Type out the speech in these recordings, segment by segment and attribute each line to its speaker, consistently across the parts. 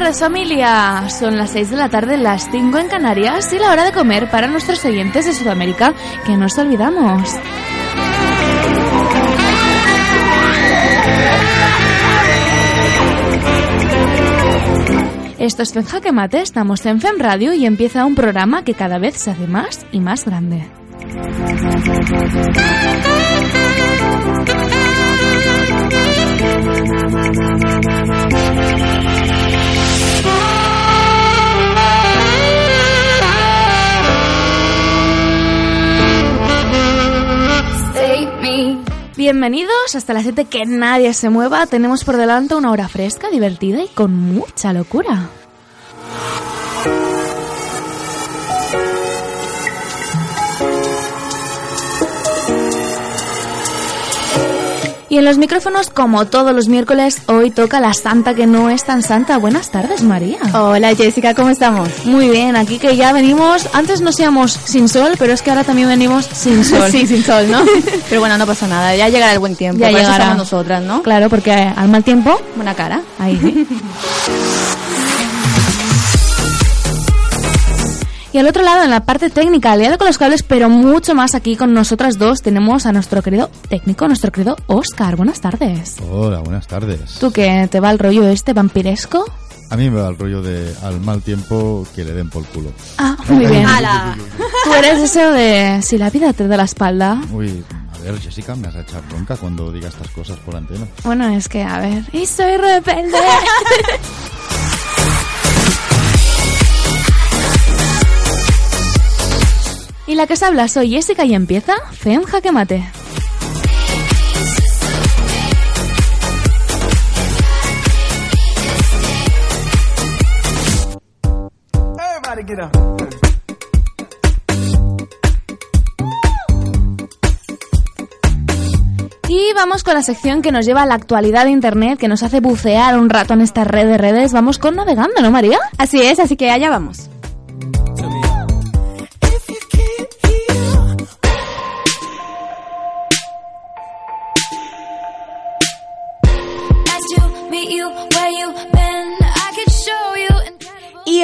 Speaker 1: Tardes familia, son las 6 de la tarde, las 5 en Canarias y la hora de comer para nuestros oyentes de Sudamérica, que no nos olvidamos. Esto es Fem Jaque Mate, estamos en Fem Radio y empieza un programa que cada vez se hace más y más grande. Bienvenidos hasta las 7 que nadie se mueva. Tenemos por delante una hora fresca, divertida y con mucha locura. Y en los micrófonos, como todos los miércoles, hoy toca la santa que no es tan santa. Buenas tardes, María.
Speaker 2: Hola, Jessica, ¿cómo estamos?
Speaker 1: Muy bien, aquí que ya venimos, antes nos íbamos sin sol, pero es que ahora también venimos sin sol.
Speaker 2: sí, sin sol, ¿no? pero bueno, no pasa nada, ya llegará el buen tiempo.
Speaker 1: Ya
Speaker 2: eso
Speaker 1: llegará.
Speaker 2: estamos nosotras, ¿no?
Speaker 1: Claro, porque al mal tiempo,
Speaker 2: Buena cara.
Speaker 1: ahí. Y al otro lado, en la parte técnica, aliado con los cables, pero mucho más aquí con nosotras dos, tenemos a nuestro querido técnico, nuestro querido Oscar. Buenas tardes.
Speaker 3: Hola, buenas tardes.
Speaker 1: ¿Tú qué? ¿Te va el rollo este vampiresco?
Speaker 3: A mí me va el rollo de al mal tiempo que le den por culo.
Speaker 1: Ah, muy bien.
Speaker 2: ¡Hala!
Speaker 1: Tú eres eso de si la vida te da la espalda.
Speaker 3: Uy, a ver, Jessica, me has echado bronca cuando diga estas cosas por antena.
Speaker 1: Bueno, es que, a ver. Y soy rebelde. y la que se habla soy Jessica y empieza Fem Jaque Mate. Y vamos con la sección que nos lleva a la actualidad de Internet, que nos hace bucear un rato en esta red de redes. Vamos con navegando, ¿no, María?
Speaker 2: Así es, así que allá vamos.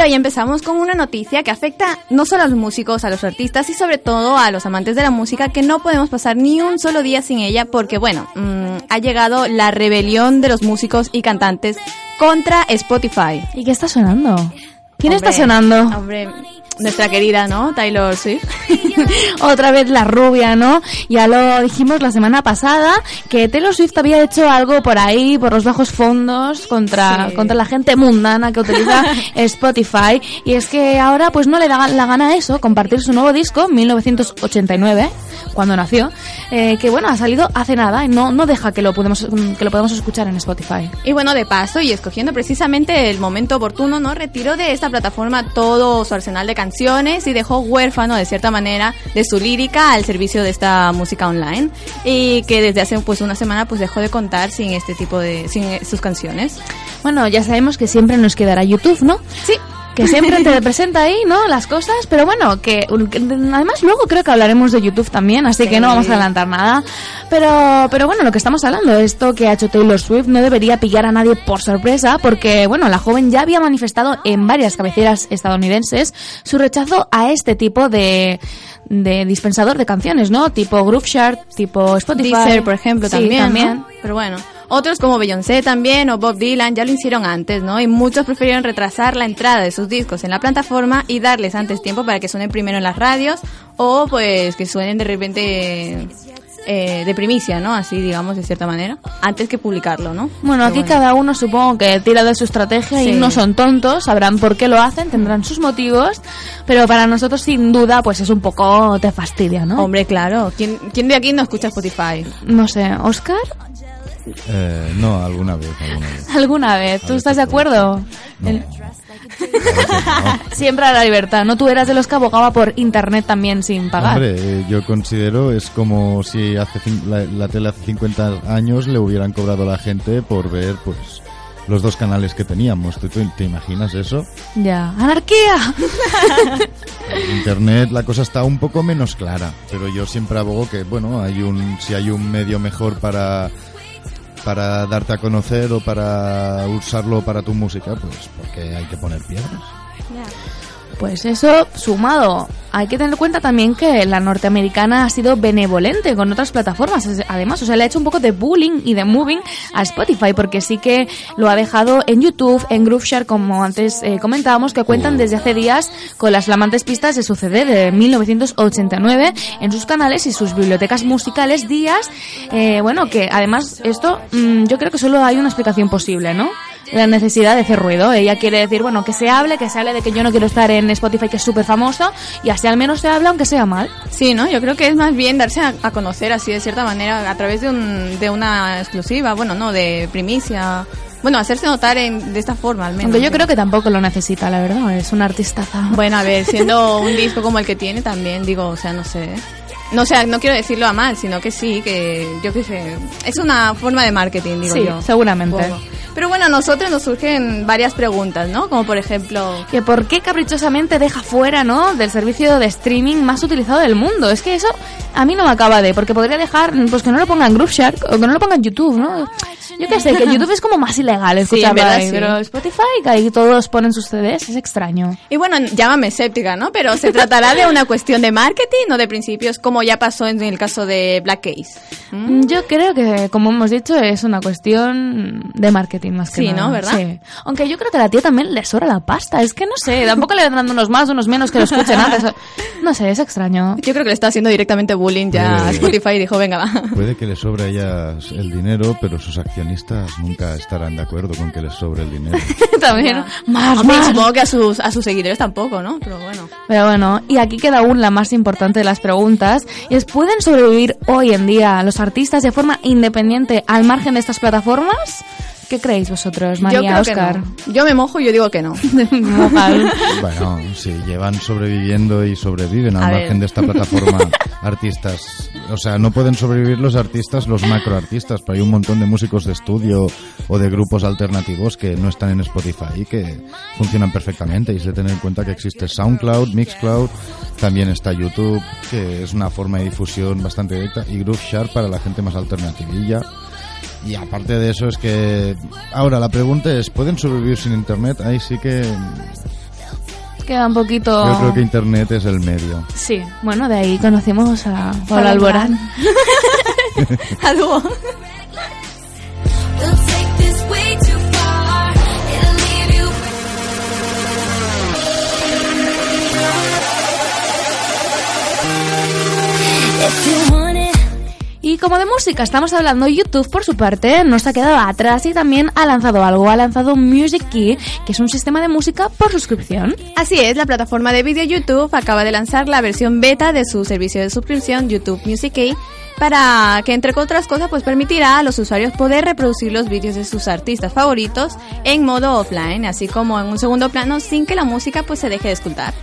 Speaker 2: Y hoy empezamos con una noticia que afecta no solo a los músicos, a los artistas y sobre todo a los amantes de la música que no podemos pasar ni un solo día sin ella porque bueno, mm, ha llegado la rebelión de los músicos y cantantes contra Spotify.
Speaker 1: ¿Y qué está sonando? ¿Quién
Speaker 2: Hombre,
Speaker 1: está sonando?
Speaker 2: Hombre, nuestra querida, ¿no? Taylor Swift.
Speaker 1: Otra vez la rubia, ¿no? Ya lo dijimos la semana pasada que Taylor Swift había hecho algo por ahí, por los bajos fondos, contra,
Speaker 2: Sí.
Speaker 1: contra la gente mundana que utiliza Spotify. Y es que ahora pues no le da la gana eso, compartir su nuevo disco, 1989, cuando nació, eh, que bueno, ha salido hace nada y no, no deja que lo, podemos, que lo podamos escuchar en Spotify.
Speaker 2: Y bueno, de paso, y escogiendo precisamente el momento oportuno, ¿no? Retiró de esta plataforma todo su arsenal de canciones y dejó huérfano, de cierta manera, de su lírica al servicio de esta música online. Y que desde hace pues una semana pues dejó de contar sin este tipo de, sin eh, sus canciones.
Speaker 1: Bueno, ya sabemos que siempre nos quedará YouTube, ¿no?
Speaker 2: Sí.
Speaker 1: Que siempre te presenta ahí, ¿no? Las cosas, pero bueno, que, que además luego creo que hablaremos de YouTube también, así que no vamos a adelantar nada. Pero, pero bueno, lo que estamos hablando, esto que ha hecho Taylor Swift no debería pillar a nadie por sorpresa, porque bueno, la joven ya había manifestado en varias cabeceras estadounidenses su rechazo a este tipo de de dispensador de canciones, ¿no? Tipo Groove Chart, tipo Spotify.
Speaker 2: Deezer, por ejemplo,
Speaker 1: Sí,
Speaker 2: también,
Speaker 1: también.
Speaker 2: ¿no? Pero bueno, otros como Beyoncé también o Bob Dylan ya lo hicieron antes, ¿no? Y muchos prefirieron retrasar la entrada de sus discos en la plataforma y darles antes tiempo para que suenen primero en las radios o pues que suenen de repente eh, de primicia, ¿no? Así, digamos, de cierta manera, antes que publicarlo, ¿no?
Speaker 1: Bueno, aquí cada uno supongo que tira de su estrategia y no son tontos, sabrán por qué lo hacen, tendrán sus motivos, pero para nosotros sin duda pues es un poco de fastidia, ¿no?
Speaker 2: Hombre, claro. ¿Quién, ¿Quién de aquí no escucha Spotify?
Speaker 1: No sé, Oscar,
Speaker 3: Eh, no, alguna vez, alguna vez.
Speaker 1: alguna vez, ¿tú estás de acuerdo?
Speaker 3: No.
Speaker 1: El-
Speaker 3: Claro que no.
Speaker 1: Siempre a la libertad, ¿no? Tú eras de los que abogaba por internet también sin pagar.
Speaker 3: Hombre, eh, yo considero es como si hace la, la tele hace 50 años le hubieran cobrado a la gente por ver pues los dos canales que teníamos. ¿Tú, tú te imaginas eso?
Speaker 1: Ya. ¡Anarquía!
Speaker 3: En Internet la cosa está un poco menos clara, pero yo siempre abogo que bueno, hay un si hay un medio mejor para para darte a conocer o para usarlo para tu música, pues porque hay que poner
Speaker 1: Pues eso, sumado, hay que tener en cuenta también que la norteamericana ha sido benevolente con otras plataformas. Además, o sea, le ha hecho un poco de bullying y de moving a Spotify, porque sí que lo ha dejado en YouTube, en Grooveshare, como antes eh, comentábamos, que cuentan desde hace días con las flamantes pistas de su CD de 1989 en sus canales y sus bibliotecas musicales días. eh, bueno, que además esto mm, yo creo que solo hay una explicación posible, ¿no? La necesidad de hacer ruido. Ella quiere decir, bueno, que se hable, que se hable de que yo no quiero estar en Spotify, que es súper famoso, y así al menos se habla, aunque sea mal.
Speaker 2: Sí, ¿no? Yo creo que es más bien darse a, a conocer así de cierta manera a través de, un, de una exclusiva, bueno, no, de primicia. Bueno, hacerse notar en, de esta forma al menos.
Speaker 1: Aunque yo creo que tampoco lo necesita, la verdad, es una artistaza.
Speaker 2: Bueno, a ver, siendo un disco como el que tiene también, digo, o sea, no sé. No, o sea, no quiero decirlo a mal, sino que sí, que yo qué sé. Es una forma de marketing, digo
Speaker 1: Sí,
Speaker 2: yo.
Speaker 1: seguramente.
Speaker 2: Pero bueno, a nosotros nos surgen varias preguntas, ¿no? Como por ejemplo,
Speaker 1: que por qué caprichosamente deja fuera, ¿no? Del servicio de streaming más utilizado del mundo. Es que eso a mí no me acaba de, porque podría dejar, pues que no lo pongan Grooveshark o que no lo pongan YouTube, ¿no? Yo qué sé, que YouTube es como más ilegal
Speaker 2: verdad,
Speaker 1: ahí,
Speaker 2: sí.
Speaker 1: pero Spotify, que ahí todos ponen sus CDs, es extraño.
Speaker 2: Y bueno, llámame escéptica, ¿no? Pero se tratará de una cuestión de marketing o de principios, como ya pasó en el caso de Black Case. ¿Mm?
Speaker 1: Yo creo que, como hemos dicho, es una cuestión de marketing más que
Speaker 2: Sí,
Speaker 1: nada.
Speaker 2: ¿no? ¿Verdad?
Speaker 1: Sí. Aunque yo creo que a la tía también le sobra la pasta. Es que no sé, tampoco le vendrán unos más, unos menos que lo escuchen antes. No sé, es extraño.
Speaker 2: Yo creo que le está haciendo directamente bullying ya a
Speaker 3: Sí.
Speaker 2: Spotify y dijo, venga, va.
Speaker 3: Puede que les sobre a ellas el dinero, pero sus accionistas nunca estarán de acuerdo con que les sobre el dinero.
Speaker 1: también, más,
Speaker 2: Hombre,
Speaker 1: más.
Speaker 2: supongo que a sus, a sus seguidores tampoco, ¿no? Pero bueno.
Speaker 1: Pero bueno, y aquí queda aún la más importante de las preguntas, y ¿pueden sobrevivir hoy en día los artistas de forma independiente al margen de estas plataformas? ¿Qué creéis vosotros,
Speaker 2: yo
Speaker 1: María,
Speaker 2: creo
Speaker 1: Oscar?
Speaker 2: que no. Yo me mojo y yo digo que no.
Speaker 3: Bueno, si llevan sobreviviendo y sobreviven al
Speaker 2: A ver.
Speaker 3: margen de esta plataforma artistas. O sea, no pueden sobrevivir los artistas, los macroartistas, pero hay un montón de músicos de estudio o de grupos alternativos que no están en Spotify y que funcionan perfectamente. Y es de tener en cuenta que existe SoundCloud, Mixcloud, también está YouTube, que es una forma de difusión bastante directa, y Groove para la gente más alternativilla. Y aparte de eso es que... Ahora, la pregunta es, ¿pueden sobrevivir sin Internet? Ahí sí que...
Speaker 1: Queda un poquito...
Speaker 3: Yo creo que Internet es el medio.
Speaker 1: Sí, bueno, de ahí conocimos a Pablo Alborán.
Speaker 2: A dúo.
Speaker 4: If you want.
Speaker 1: Y como de música estamos hablando, YouTube por su parte no se ha quedado atrás y también ha lanzado algo, ha lanzado Music Key, que es un sistema de música por suscripción.
Speaker 2: Así es, la plataforma de vídeo YouTube acaba de lanzar la versión beta de su servicio de suscripción YouTube Music Key para que entre otras cosas pues permitirá a los usuarios poder reproducir los vídeos de sus artistas favoritos en modo offline, así como en un segundo plano sin que la música pues se deje de escuchar.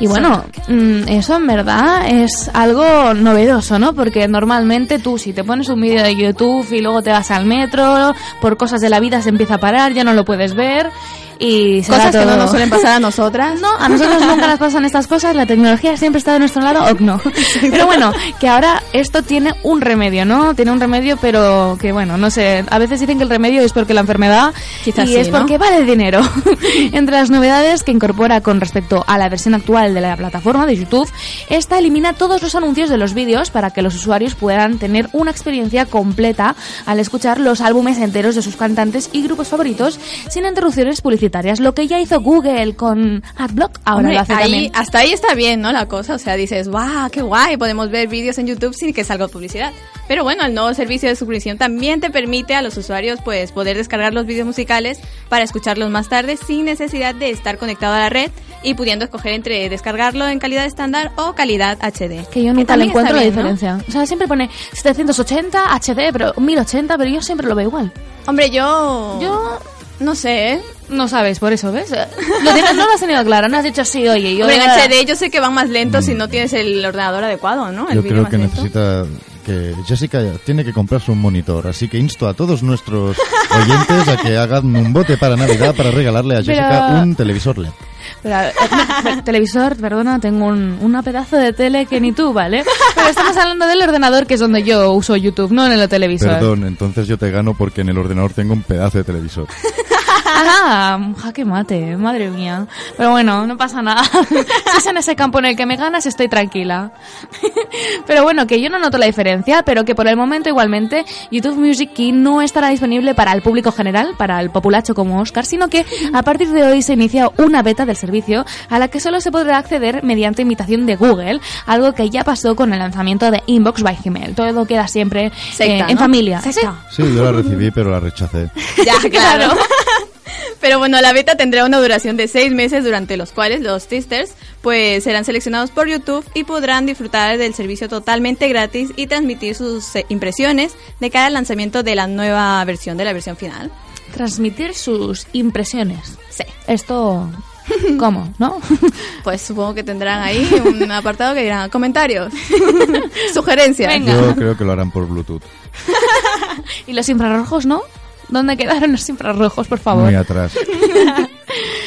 Speaker 1: Y bueno, mm, eso en verdad es algo novedoso, ¿no? Porque normalmente tú si te pones un vídeo de YouTube y luego te vas al metro, por cosas de la vida se empieza a parar, ya no lo puedes ver y se
Speaker 2: Cosas que no
Speaker 1: todo-
Speaker 2: nos suelen pasar a nosotras.
Speaker 1: No, a nosotros nunca nos pasan estas cosas, la tecnología siempre está de nuestro lado o no. Pero bueno, que ahora esto tiene un remedio, ¿no? Tiene un remedio, pero que bueno, no sé, a veces dicen que el remedio es porque la enfermedad
Speaker 2: Quizás
Speaker 1: y
Speaker 2: sí,
Speaker 1: es
Speaker 2: ¿no?
Speaker 1: porque vale dinero. Entre las novedades que incorpora con respecto a la versión actual de la plataforma de YouTube, esta elimina todos los anuncios de los vídeos para que los usuarios puedan tener una experiencia completa al escuchar los álbumes enteros de sus cantantes y grupos favoritos sin interrupciones publicitarias. Publicitarias. Lo que ya hizo Google con AdBlock, ahora
Speaker 2: Hombre,
Speaker 1: lo hace
Speaker 2: ahí,
Speaker 1: también.
Speaker 2: hasta ahí está bien, ¿no? La cosa, o sea, dices, ¡guau, qué guay! Podemos ver vídeos en YouTube sin que salga publicidad. Pero bueno, el nuevo servicio de suscripción también te permite a los usuarios, pues, poder descargar los vídeos musicales para escucharlos más tarde sin necesidad de estar conectado a la red y pudiendo escoger entre descargarlo en calidad estándar o calidad HD.
Speaker 1: Que yo nunca le encuentro la
Speaker 2: bien, ¿no?
Speaker 1: diferencia. O sea, siempre pone 780 HD, pero 1080, pero yo siempre lo veo igual.
Speaker 2: Hombre, yo...
Speaker 1: Yo
Speaker 2: No sé, ¿eh?
Speaker 1: No sabes, por eso, ¿ves? Lo tienes- no lo has tenido claro, no has dicho sí, oye, yo...
Speaker 2: Hombre, en HD yo sé que van más lentos si no tienes el ordenador adecuado, ¿no? El
Speaker 3: Yo creo que
Speaker 2: lento.
Speaker 3: necesita que Jessica tiene que comprarse un monitor, así que insto a todos nuestros oyentes a que hagan un bote para Navidad para regalarle a
Speaker 1: Pero-
Speaker 3: Jessica un televisor LED.
Speaker 1: Pero, eh, televisor, perdona, tengo un una pedazo de tele que ni tú, ¿vale? Pero estamos hablando del ordenador, que es donde yo uso YouTube, no en el televisor.
Speaker 3: Perdón, entonces yo te gano porque en el ordenador tengo un pedazo de televisor.
Speaker 1: Ah, jaque mate, madre mía. Pero bueno, no pasa nada. Si es en ese campo en el que me ganas, estoy tranquila. Pero bueno, que yo no noto la diferencia, pero que por el momento igualmente YouTube Music Key no estará disponible para el público general, para el populacho como Oscar, sino que a partir de hoy se inicia una beta del servicio a la que solo se podrá acceder mediante invitación de Google, algo que ya pasó con el lanzamiento de Inbox by Gmail. Todo queda siempre eh,
Speaker 2: Secta,
Speaker 1: en
Speaker 2: ¿no?
Speaker 1: familia.
Speaker 2: Secta.
Speaker 3: Sí, yo la recibí, pero la rechacé.
Speaker 2: Ya, claro. Pero bueno, la beta tendrá una duración de seis meses durante los cuales los testers pues serán seleccionados por YouTube y podrán disfrutar del servicio totalmente gratis y transmitir sus eh, impresiones de cara al lanzamiento de la nueva versión, de la versión final.
Speaker 1: Transmitir sus impresiones.
Speaker 2: Sí.
Speaker 1: Esto, ¿cómo? ¿No?
Speaker 2: Pues supongo que tendrán ahí un apartado que dirán comentarios, sugerencias.
Speaker 1: Venga.
Speaker 3: Yo creo que lo harán por Bluetooth.
Speaker 1: ¿Y los infrarrojos no? ¿Dónde quedaron los infrarrojos, por favor?
Speaker 3: Muy atrás.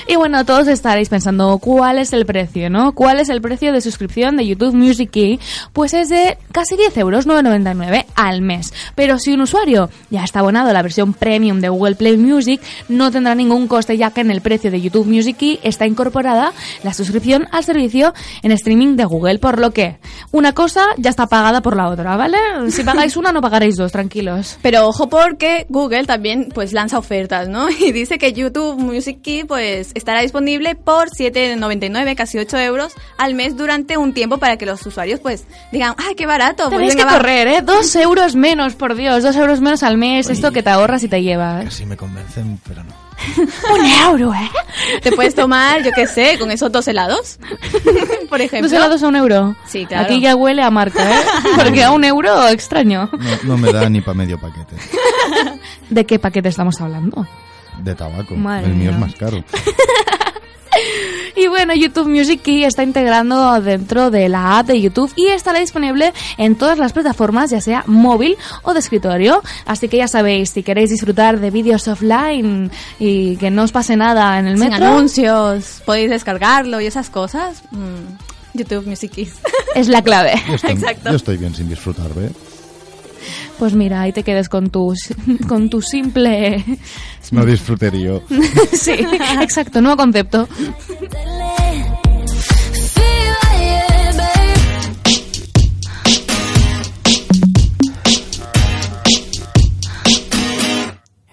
Speaker 1: Y bueno, todos estaréis pensando cuál es el precio, ¿no? ¿Cuál es el precio de suscripción de YouTube Music Key? Pues es de casi 10 euros, 9,99 al mes. Pero si un usuario ya está abonado a la versión premium de Google Play Music, no tendrá ningún coste ya que en el precio de YouTube Music Key está incorporada la suscripción al servicio en streaming de Google, por lo que una cosa ya está pagada por la otra, ¿vale? Si pagáis una, no pagaréis dos, tranquilos.
Speaker 2: Pero ojo porque Google también pues lanza ofertas, ¿no? Y dice que YouTube Music Key pues estará disponible por 7,99, casi 8 euros al mes durante un tiempo para que los usuarios pues digan, ¡ay, qué barato! Pues
Speaker 1: Tenéis
Speaker 2: venga,
Speaker 1: que
Speaker 2: va".
Speaker 1: correr, ¿eh? Dos euros menos, por Dios, dos euros menos al mes, esto que te ahorras y te llevas.
Speaker 3: Casi me convencen, pero no.
Speaker 1: Un euro, ¿eh?
Speaker 2: Te puedes tomar, yo qué sé, con esos dos helados, por ejemplo.
Speaker 1: Dos helados a un euro.
Speaker 2: Sí, claro.
Speaker 1: Aquí ya huele a marca, ¿eh? Porque a un euro, extraño.
Speaker 3: No, no me da ni para medio paquete
Speaker 1: ¿De qué paquete estamos hablando?
Speaker 3: De tabaco.
Speaker 1: Madre
Speaker 3: El mío es más caro.
Speaker 1: Y bueno, YouTube Music Key está integrando dentro de la app de YouTube y estará disponible en todas las plataformas, ya sea móvil o de escritorio. Así que ya sabéis, si queréis disfrutar de vídeos offline y que no os pase nada en el
Speaker 2: Sin
Speaker 1: metro,
Speaker 2: anuncios, podéis descargarlo y esas cosas. mm, YouTube Music Key.
Speaker 1: es la clave.
Speaker 3: Yo estoy,
Speaker 2: Exacto.
Speaker 3: yo estoy bien sin disfrutar, ¿ve?
Speaker 1: Pues mira, ahí te quedes con tu, con tu simple...
Speaker 3: No disfrutería.
Speaker 1: sí, exacto, nuevo concepto.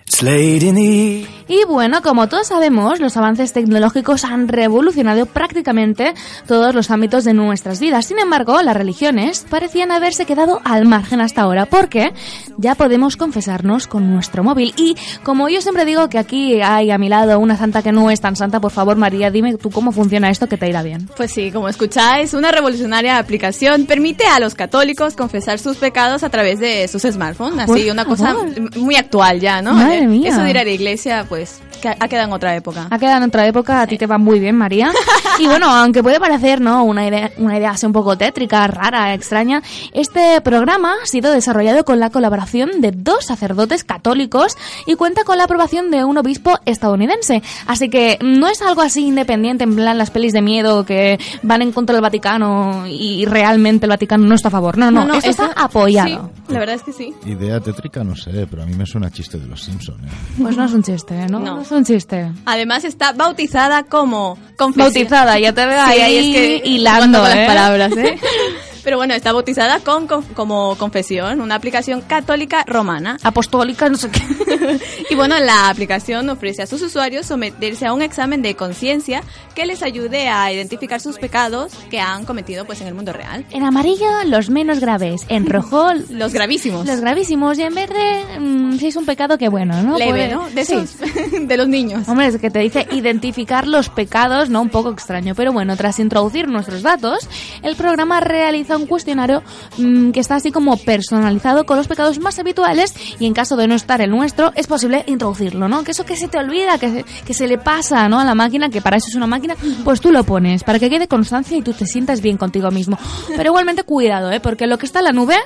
Speaker 5: It's late in the evening.
Speaker 1: Y bueno, como todos sabemos, los avances tecnológicos han revolucionado prácticamente todos los ámbitos de nuestras vidas. Sin embargo, las religiones parecían haberse quedado al margen hasta ahora, porque ya podemos confesarnos con nuestro móvil. Y como yo siempre digo que aquí hay a mi lado una santa que no es tan santa, por favor, María, dime tú cómo funciona esto que te irá bien.
Speaker 2: Pues sí, como escucháis, una revolucionaria aplicación permite a los católicos confesar sus pecados a través de sus smartphones. Así, una cosa muy actual ya, ¿no?
Speaker 1: Madre mía.
Speaker 2: Eso de ir a la iglesia, pues, que ha quedado en otra época.
Speaker 1: Ha quedado en otra época, a ti te va muy bien, María. Y bueno, aunque puede parecer, ¿no? Una idea, una idea así un poco tétrica, rara, extraña, este programa ha sido desarrollado con la colaboración de dos sacerdotes católicos y cuenta con la aprobación de un obispo estadounidense. Así que no es algo así independiente, en plan las pelis de miedo que van en contra del Vaticano y realmente el Vaticano no está a favor. No, no, esto
Speaker 2: eso-
Speaker 1: está apoyado.
Speaker 2: Sí, la verdad es que sí.
Speaker 3: Idea tétrica, no sé, pero a mí me suena chiste de los Simpsons. ¿eh?
Speaker 1: Pues no es un chiste, ¿no?
Speaker 2: No.
Speaker 1: es un chiste.
Speaker 2: Además está bautizada como confesión.
Speaker 1: Bautizada, ya te veo ahí,
Speaker 2: Sí, ahí es que
Speaker 1: hilando,
Speaker 2: con
Speaker 1: ¿eh?
Speaker 2: las palabras, ¿eh? Pero bueno, está bautizada con, con- como Confesión, una aplicación católica romana.
Speaker 1: Apostólica, no sé qué.
Speaker 2: Y bueno, la aplicación ofrece a sus usuarios someterse a un examen de conciencia que les ayude a identificar sus pecados que han cometido pues en el mundo real.
Speaker 1: En amarillo, los menos graves. En rojo,
Speaker 2: Los gravísimos.
Speaker 1: los gravísimos. Y en verde, mm, si es un pecado, que bueno, ¿no?
Speaker 2: Leve, ¿no? De
Speaker 1: Sí.
Speaker 2: esos, de los niños.
Speaker 1: Hombre, es que te dice identificar los pecados, ¿no? Un poco extraño. Pero bueno, tras introducir nuestros datos, el programa realiza un cuestionario mm, que está así como personalizado con los pecados más habituales y en caso de no estar el nuestro, es posible introducirlo, ¿no? Que eso que se te olvida, que se, que se le pasa, ¿no? A la máquina, que para eso es una máquina, pues tú lo pones, para que quede constancia y tú te sientas bien contigo mismo. Pero igualmente cuidado, ¿eh? Porque lo que está en la nube...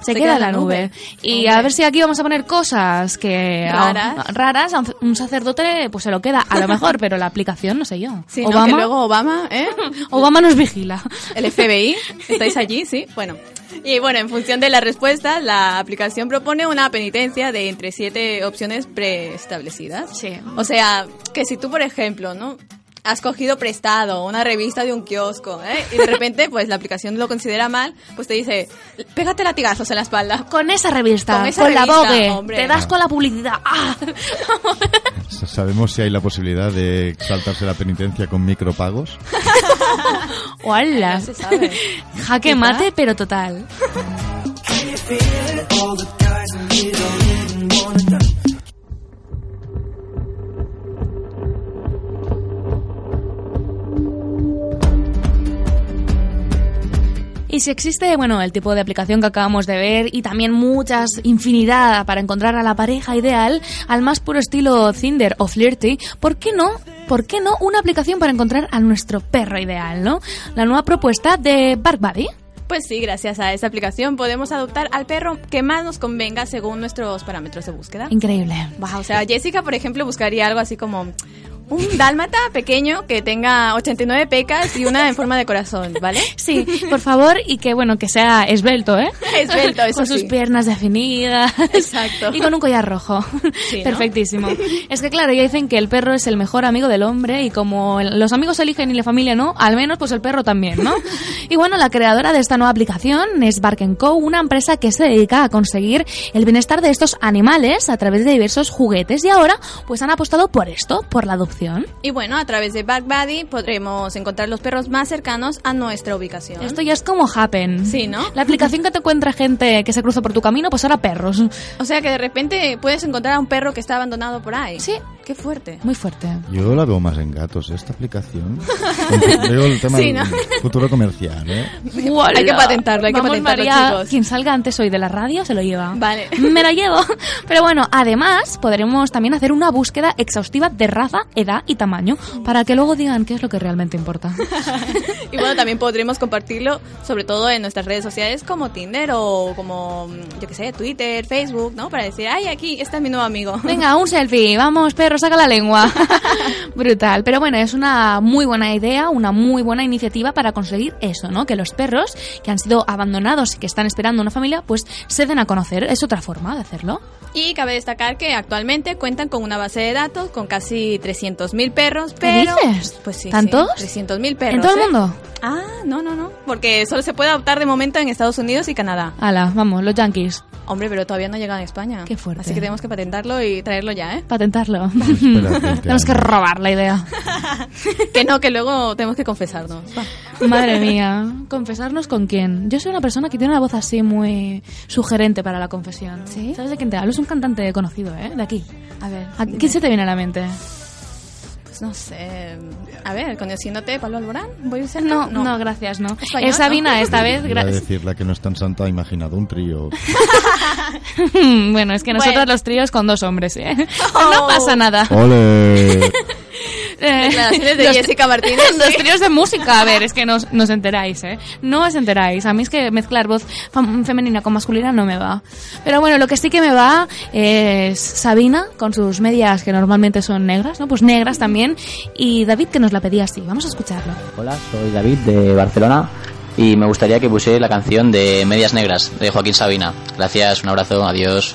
Speaker 1: Se, queda en la nube. Y a ver si aquí vamos a poner cosas que
Speaker 2: Raras.
Speaker 1: a- raras, a un- sacerdote pues se lo queda a lo mejor, pero la aplicación no sé yo.
Speaker 2: Sí, ¿no?
Speaker 1: Obama,
Speaker 2: que luego Obama, ¿eh?
Speaker 1: Obama nos vigila.
Speaker 2: El FBI, ¿estáis allí? Sí, bueno. Y bueno, en función de las respuestas, la aplicación propone una penitencia de entre siete opciones preestablecidas.
Speaker 1: Sí.
Speaker 2: O sea, que si tú, por ejemplo, ¿no? Has cogido prestado una revista de un kiosco, ¿eh? Y de repente, pues la aplicación lo considera mal, pues te dice, pégate latigazos en la espalda.
Speaker 1: Con esa revista, con,
Speaker 2: Con esa
Speaker 1: la
Speaker 2: revista,
Speaker 1: Vogue,
Speaker 2: hombre.
Speaker 1: te das con la publicidad. ¡Ah!
Speaker 3: ¿Sabemos si hay la posibilidad de saltarse la penitencia con micropagos?
Speaker 1: ¡Hola!
Speaker 2: No se sabe.
Speaker 1: Jaque mate, pero total. Y si existe, bueno, el tipo de aplicación que acabamos de ver y también muchas, infinidad para encontrar a la pareja ideal, al más puro estilo Tinder o Flirty, ¿por qué no? ¿Por qué no una aplicación para encontrar a nuestro perro ideal, no? La nueva propuesta de Bark Buddy.
Speaker 2: Pues sí, gracias a esta aplicación podemos adoptar al perro que más nos convenga según nuestros parámetros de búsqueda.
Speaker 1: Increíble.
Speaker 2: Wow, o sea, Jessica, por ejemplo, buscaría algo así como un dálmata pequeño que tenga 89 pecas y una en forma de corazón, ¿vale?
Speaker 1: Sí, por favor, y que bueno, que sea esbelto, ¿eh?
Speaker 2: Esbelto, eso
Speaker 1: Con sus
Speaker 2: sí.
Speaker 1: piernas definidas.
Speaker 2: Exacto.
Speaker 1: Y con un collar rojo.
Speaker 2: Sí, ¿no?
Speaker 1: Perfectísimo. Es que claro, ya dicen que el perro es el mejor amigo del hombre y como los amigos eligen y la familia no, al menos pues el perro también, ¿no? Y bueno, la creadora de esta nueva aplicación es Bark Co, una empresa que se dedica a conseguir el bienestar de estos animales a través de diversos juguetes y ahora pues han apostado por esto, por la adopción.
Speaker 2: Y bueno, a través de Back Buddy podremos encontrar los perros más cercanos a nuestra ubicación.
Speaker 1: Esto ya es como Happen.
Speaker 2: Sí, ¿no?
Speaker 1: La aplicación que te encuentra gente que se cruza por tu camino, pues ahora perros.
Speaker 2: O sea que de repente puedes encontrar a un perro que está abandonado por ahí.
Speaker 1: Sí.
Speaker 2: Qué fuerte.
Speaker 1: Muy fuerte.
Speaker 3: Yo la veo más en gatos, esta aplicación. Veo el tema
Speaker 2: Sí,
Speaker 3: del
Speaker 2: ¿no?
Speaker 3: futuro comercial, ¿eh?
Speaker 2: Hay que patentarlo, hay que
Speaker 1: Vamos,
Speaker 2: patentarlo,
Speaker 1: María,
Speaker 2: chicos.
Speaker 1: Quien salga antes hoy de la radio se lo lleva.
Speaker 2: Vale.
Speaker 1: Me lo llevo. Pero bueno, además podremos también hacer una búsqueda exhaustiva de raza, edad y tamaño para que luego digan qué es lo que realmente importa.
Speaker 2: Y bueno, también podremos compartirlo, sobre todo en nuestras redes sociales como Tinder o como, yo qué sé, Twitter, Facebook, ¿no? Para decir, ay, aquí, este es mi nuevo amigo.
Speaker 1: Venga, un selfie. Vamos, perro, saca la lengua. Brutal. Pero bueno, es una muy buena idea, una muy buena iniciativa para conseguir eso, ¿no? Que los perros que han sido abandonados y que están esperando una familia, pues se den a conocer. Es otra forma de hacerlo.
Speaker 2: Y cabe destacar que actualmente cuentan con una base de datos con casi 300.000 perros,
Speaker 1: ¿Qué
Speaker 2: pero...
Speaker 1: dices?
Speaker 2: Pues sí,
Speaker 1: ¿Tantos?
Speaker 2: Sí, 300.000 perros.
Speaker 1: ¿En todo el
Speaker 2: ¿eh?
Speaker 1: mundo?
Speaker 2: Ah, no, no, no. Porque solo se puede adoptar de momento en Estados Unidos y Canadá.
Speaker 1: Hala, vamos, los yankees.
Speaker 2: Hombre, pero todavía no llega a España.
Speaker 1: Qué fuerte.
Speaker 2: Así que tenemos que patentarlo y traerlo ya, ¿eh?
Speaker 1: Patentarlo.
Speaker 3: Espera, 20
Speaker 1: Tenemos que robar la idea.
Speaker 2: que no, que luego tenemos que confesarnos. Va.
Speaker 1: Madre mía, ¿confesarnos con quién? Yo soy una persona que tiene una voz así muy sugerente para la confesión.
Speaker 2: ¿Sí?
Speaker 1: ¿Sabes de quién te hablo? Es un cantante conocido, ¿eh? De aquí.
Speaker 2: A ver.
Speaker 1: ¿A ¿Quién se te viene a la mente?
Speaker 2: Pues no sé. A ver, conociéndote, Pablo Alborán. ¿Voy a ser
Speaker 1: No, no, gracias, no.
Speaker 2: Español,
Speaker 1: es Sabina esta vez.
Speaker 3: Iba a decir, la que no es tan santa ha imaginado un trío.
Speaker 1: bueno, es que nosotros
Speaker 2: Bueno.
Speaker 1: los tríos con dos hombres, ¿eh?
Speaker 2: Oh.
Speaker 1: No pasa nada.
Speaker 3: ¡Ole!
Speaker 1: Eh,
Speaker 2: Declaraciones de
Speaker 1: los-
Speaker 2: Jessica Martínez.
Speaker 1: Los tríos de música, a ver, es que no, os- no os enteráis, ¿eh? No os enteráis. A mí es que mezclar voz femenina con masculina no me va. Pero bueno, lo que sí que me va es Sabina, con sus medias que normalmente son negras, ¿no? Pues negras también. Y David que nos la pedía así. Vamos a escucharlo.
Speaker 6: Hola, soy David de Barcelona y me gustaría que pusiera la canción de Medias Negras de Joaquín Sabina. Gracias, un abrazo, adiós.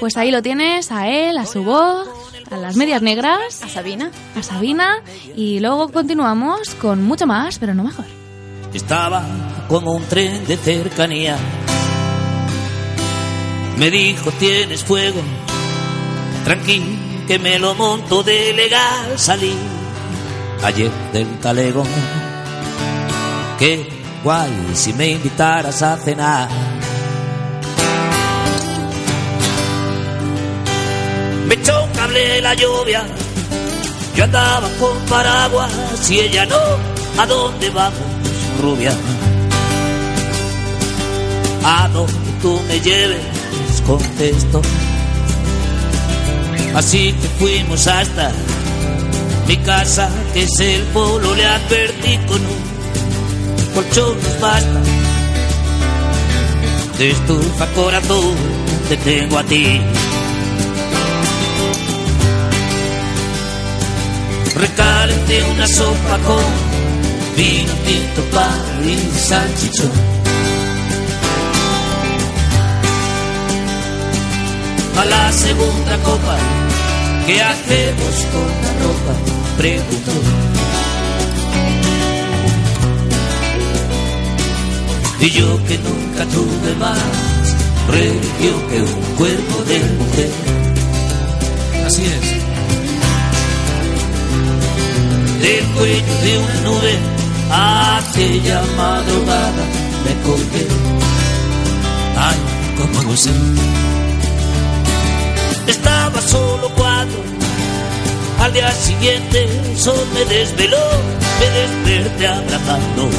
Speaker 1: Pues ahí lo tienes, a él, a su voz, a las medias negras,
Speaker 2: ¿A Sabina?
Speaker 1: a Sabina. Y luego continuamos con mucho más, pero no mejor.
Speaker 5: Estaba
Speaker 7: como un tren de cercanía. Me dijo, tienes fuego, tranquilo, que me lo monto de legal. Salí ayer del talego. Qué guay si me invitaras a cenar. Me echó un cable la lluvia, yo andaba con paraguas y ella no. ¿A dónde vamos, rubia? A donde tú me lleves, contesto. Así que fuimos hasta mi casa, que es el polo, le advertí con un colchón nos basta. De estufa corazón te tengo a ti. Recalenté una sopa con vino tinto, pan y salchichón. A la segunda copa, ¿qué hacemos con la ropa? Preguntó. Y yo que nunca tuve más religio que un cuerpo de mujer. Así es. Del cuello de una nube aquella madrugada me colgué. Ay, cómo lo sé. Estaba solo cuatro. Al día siguiente el sol me desveló, me desperté abrazando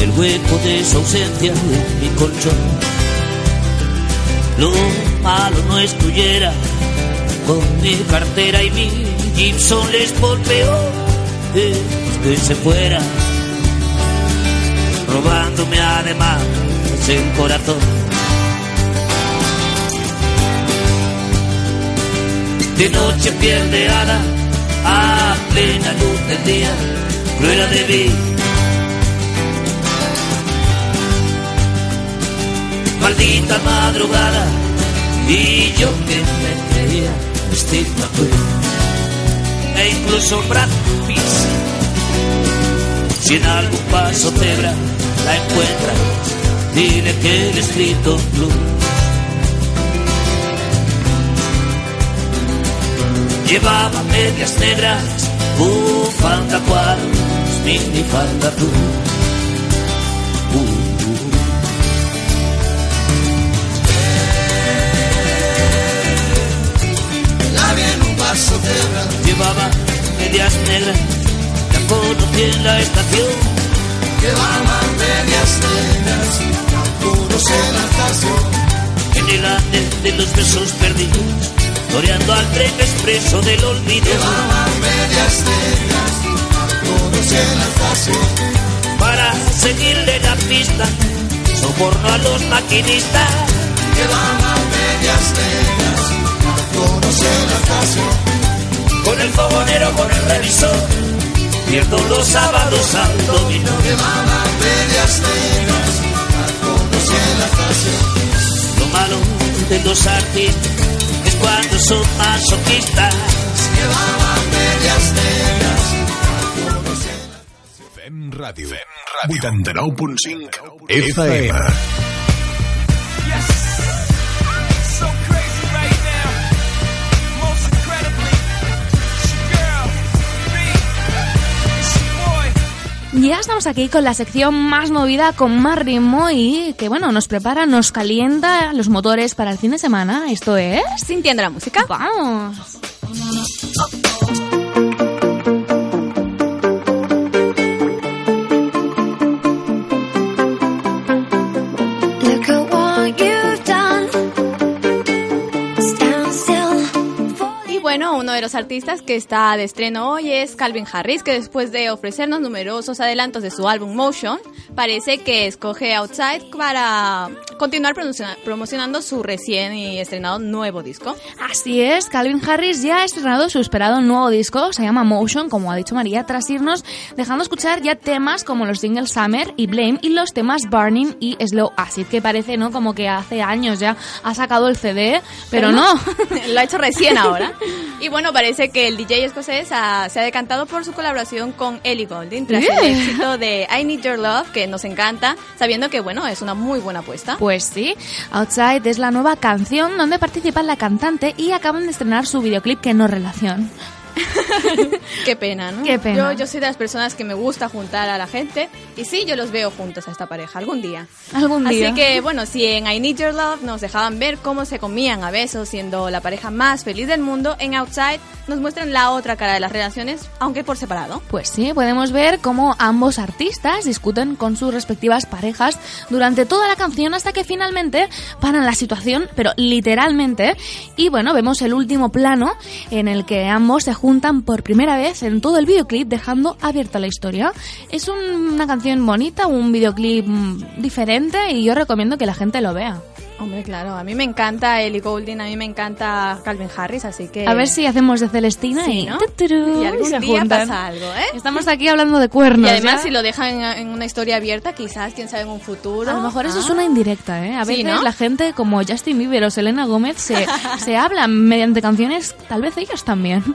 Speaker 7: el hueco de su ausencia en mi colchón. Lo malo no estuviera con mi cartera y mi Gibson les golpeó es que se fuera, robándome además el corazón. De noche pierde ala a plena luz del día, cruela de mí. Maldita madrugada, y yo que me creía estigma e incluso Brad Pitt. Si en algún paso cebra la encuentra, dile que el escrito blue Llevaba medias negras, bufanda cuadros, mini falda Llevaba medias negras, la conocí en la estación.
Speaker 8: llevaba medias negras, algunos en la estación.
Speaker 7: En el andén de los besos perdidos, toreando al tren expreso del olvido.
Speaker 8: Llevaba medias negras, algunos en la estación.
Speaker 7: Para seguirle la pista, soborno a los maquinistas.
Speaker 8: Llevaba medias negras, la estación.
Speaker 7: Con el fogonero, con el revisor, pierdo los sábados al dominó.
Speaker 8: Llevaba medias negras, algunos en la estación.
Speaker 7: Lo malo de los artistas es cuando son masoquistas.
Speaker 8: Llevaba medias negras,
Speaker 9: Fem ràdio. Fem ràdio. 89.5 FM.
Speaker 10: So boy.
Speaker 1: Ya estamos aquí con la sección más movida con más ritmo y que bueno, nos prepara, nos calienta los motores para el fin de semana. Esto es...
Speaker 2: Sintiendo la música.
Speaker 1: Vamos.
Speaker 2: De los artistas que está de estreno hoy es Calvin Harris, que después de ofrecernos numerosos adelantos de su álbum Motion, parece que escoge Outside para continuar promociona- promocionando su recién y estrenado nuevo disco.
Speaker 1: Así es, Calvin Harris ya ha estrenado su esperado nuevo disco, se llama Motion, como ha dicho María, tras irnos dejando escuchar ya temas como los singles Summer y Blame y los temas Burning y Slow Acid, que parece, ¿no? Como que hace años ya ha sacado el CD, pero, no.
Speaker 2: Lo ha hecho recién ahora. Y bueno, parece que el DJ escocés ha- se ha decantado por su colaboración con Ellie Goulding tras el
Speaker 1: Bien.
Speaker 2: éxito de I Need Your Love, que nos encanta, sabiendo que, bueno, es una muy buena apuesta.
Speaker 1: Pues sí, Outside es la nueva canción donde participa la cantante y acaban de estrenar su videoclip que no relación.
Speaker 2: Qué pena, ¿no?
Speaker 1: Qué pena.
Speaker 2: Yo, yo soy de las personas que me gusta juntar a la gente y sí, yo los veo juntos a esta pareja algún día.
Speaker 1: Algún día.
Speaker 2: Así que, bueno, si en I Need Your Love nos dejaban ver cómo se comían a besos siendo la pareja más feliz del mundo, en Outside nos muestran la otra cara de las relaciones, aunque por separado.
Speaker 1: Pues sí, podemos ver cómo ambos artistas discuten con sus respectivas parejas durante toda la canción hasta que finalmente paran la situación, pero literalmente. Y bueno, vemos el último plano en el que ambos se juntan por primera vez en todo el videoclip, dejando abierta la historia. Es un- una canción bonita, un videoclip mm, diferente y yo recomiendo que la gente lo vea.
Speaker 2: Hombre, claro, a mí me encanta Ellie Goulding, a mí me encanta Calvin Harris, así que...
Speaker 1: A ver si hacemos de Celestina
Speaker 2: Sí,
Speaker 1: y,
Speaker 2: ¿no? Y algún
Speaker 1: se
Speaker 2: día pasa algo, ¿eh?
Speaker 1: Estamos aquí hablando de cuernos.
Speaker 2: Y además,
Speaker 1: ¿ya?
Speaker 2: si lo dejan en, una historia abierta, quizás, quién sabe, en un futuro.
Speaker 1: A lo mejor eso
Speaker 2: Ah.
Speaker 1: es una indirecta, ¿eh? A
Speaker 2: Sí,
Speaker 1: veces
Speaker 2: ¿no?
Speaker 1: la gente como Justin Bieber o Selena Gómez se, se hablan mediante canciones, tal vez ellos también.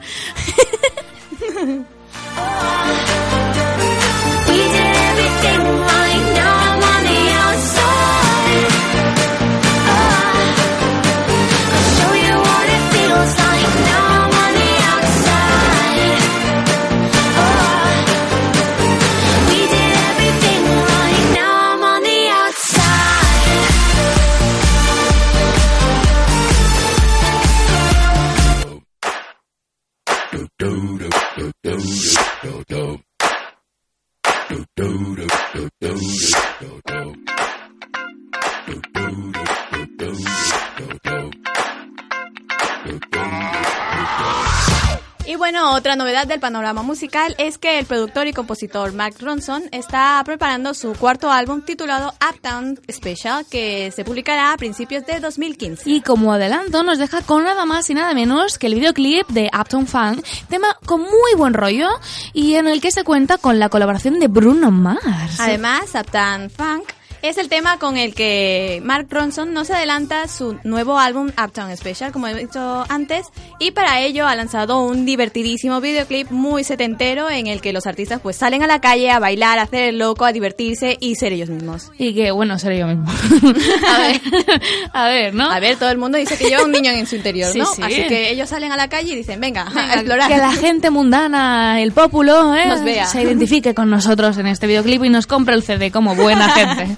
Speaker 2: Y bueno, otra novedad del panorama musical es que el productor y compositor Mark Ronson está preparando su cuarto álbum titulado Uptown Special, que se publicará a principios de 2015.
Speaker 1: Y como adelanto nos deja con nada más y nada menos que el videoclip de Uptown Funk, tema con muy buen rollo y en el que se cuenta con la colaboración de Bruno Mars.
Speaker 2: Además, Uptown Funk es el tema con el que Mark Ronson nos adelanta su nuevo álbum Uptown Special, como he dicho antes, y para ello ha lanzado un divertidísimo videoclip muy setentero en el que los artistas pues salen a la calle a bailar, a hacer el loco, a divertirse y ser ellos mismos.
Speaker 1: Y que, bueno, seré yo mismo. a ver, a ver, ¿no?
Speaker 2: A ver, todo el mundo dice que lleva un niño en su interior, ¿no?
Speaker 1: sí.
Speaker 2: Así que ellos salen a la calle y dicen, venga, a explorar.
Speaker 1: Que la gente mundana, el pópulo, ¿eh?
Speaker 2: Nos vea.
Speaker 1: se identifique con nosotros en este videoclip y nos compre el CD como buena gente.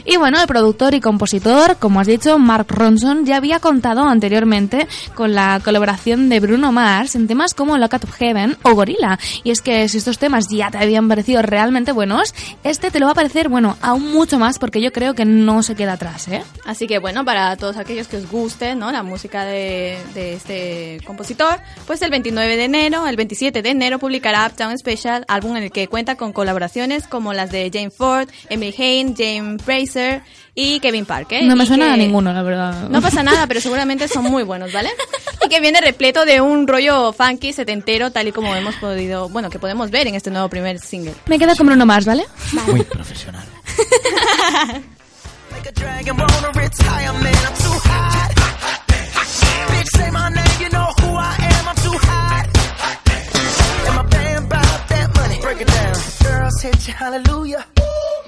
Speaker 1: Y bueno, el productor y compositor, como has dicho, Mark Ronson, ya había contado anteriormente con la colaboración de Bruno Mars en temas como Lock Out of Heaven o Gorilla. Y es que si estos temas ya te habían parecido realmente buenos, este te lo va a parecer, bueno, aún mucho más porque yo creo que no se queda atrás, ¿eh?
Speaker 2: Así que bueno, para todos aquellos que os guste ¿no? la música de, de este compositor, pues el 29 de enero, el 27 de enero publicará Uptown Special, álbum en el que cuenta con colaboraciones como las de Jane Ford, Emily Hain, James Fraser y Kevin Parker.
Speaker 1: No me suena
Speaker 2: que-
Speaker 1: a ninguno, la verdad.
Speaker 2: No pasa nada, pero seguramente son muy buenos, ¿vale? Y que viene repleto de un rollo funky setentero, tal y como hemos podido, bueno, que podemos ver en este nuevo primer single.
Speaker 1: Me quedo con Bruno Mars, ¿vale?
Speaker 3: Muy profesional.
Speaker 8: Make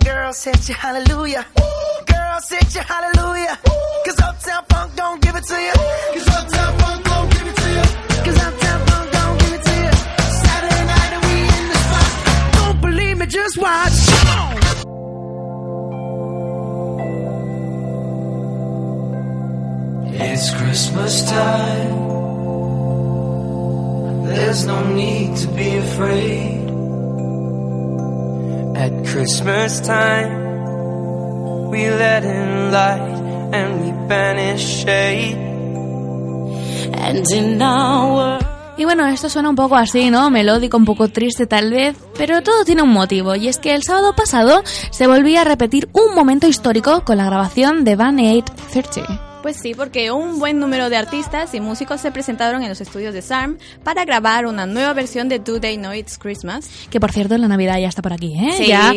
Speaker 8: a dragon wanna retire, man. I'm too hot. Bitch, say my name, you know who I am. I'm too hot. And my band bought that money. Break it down. Girls hit you, hallelujah. Girls hit you, hallelujah. Girls hit you, hallelujah. Cause Uptown Funk don't give it to you. Cause Uptown Funk don't give it to you. Cause Uptown Funk don't give it to you. Saturday night and we in the spot. Don't believe me, just watch. Come on.
Speaker 5: It's Christmas time. There's no need to be afraid. At Christmas time, we let in light and we banish shade.
Speaker 4: And in our
Speaker 1: Y bueno, esto suena un poco así, ¿no? Melódico, un poco triste tal vez, pero todo tiene un motivo, y es que el sábado pasado se volvía a repetir un momento histórico con la grabación de Van 830.
Speaker 2: Pues sí, porque un buen número de artistas y músicos se presentaron en los estudios de SARM para grabar una nueva versión de Do They Know It's Christmas.
Speaker 1: Que por cierto, la Navidad ya está por aquí, ¿eh?
Speaker 2: Sí.
Speaker 1: Ya,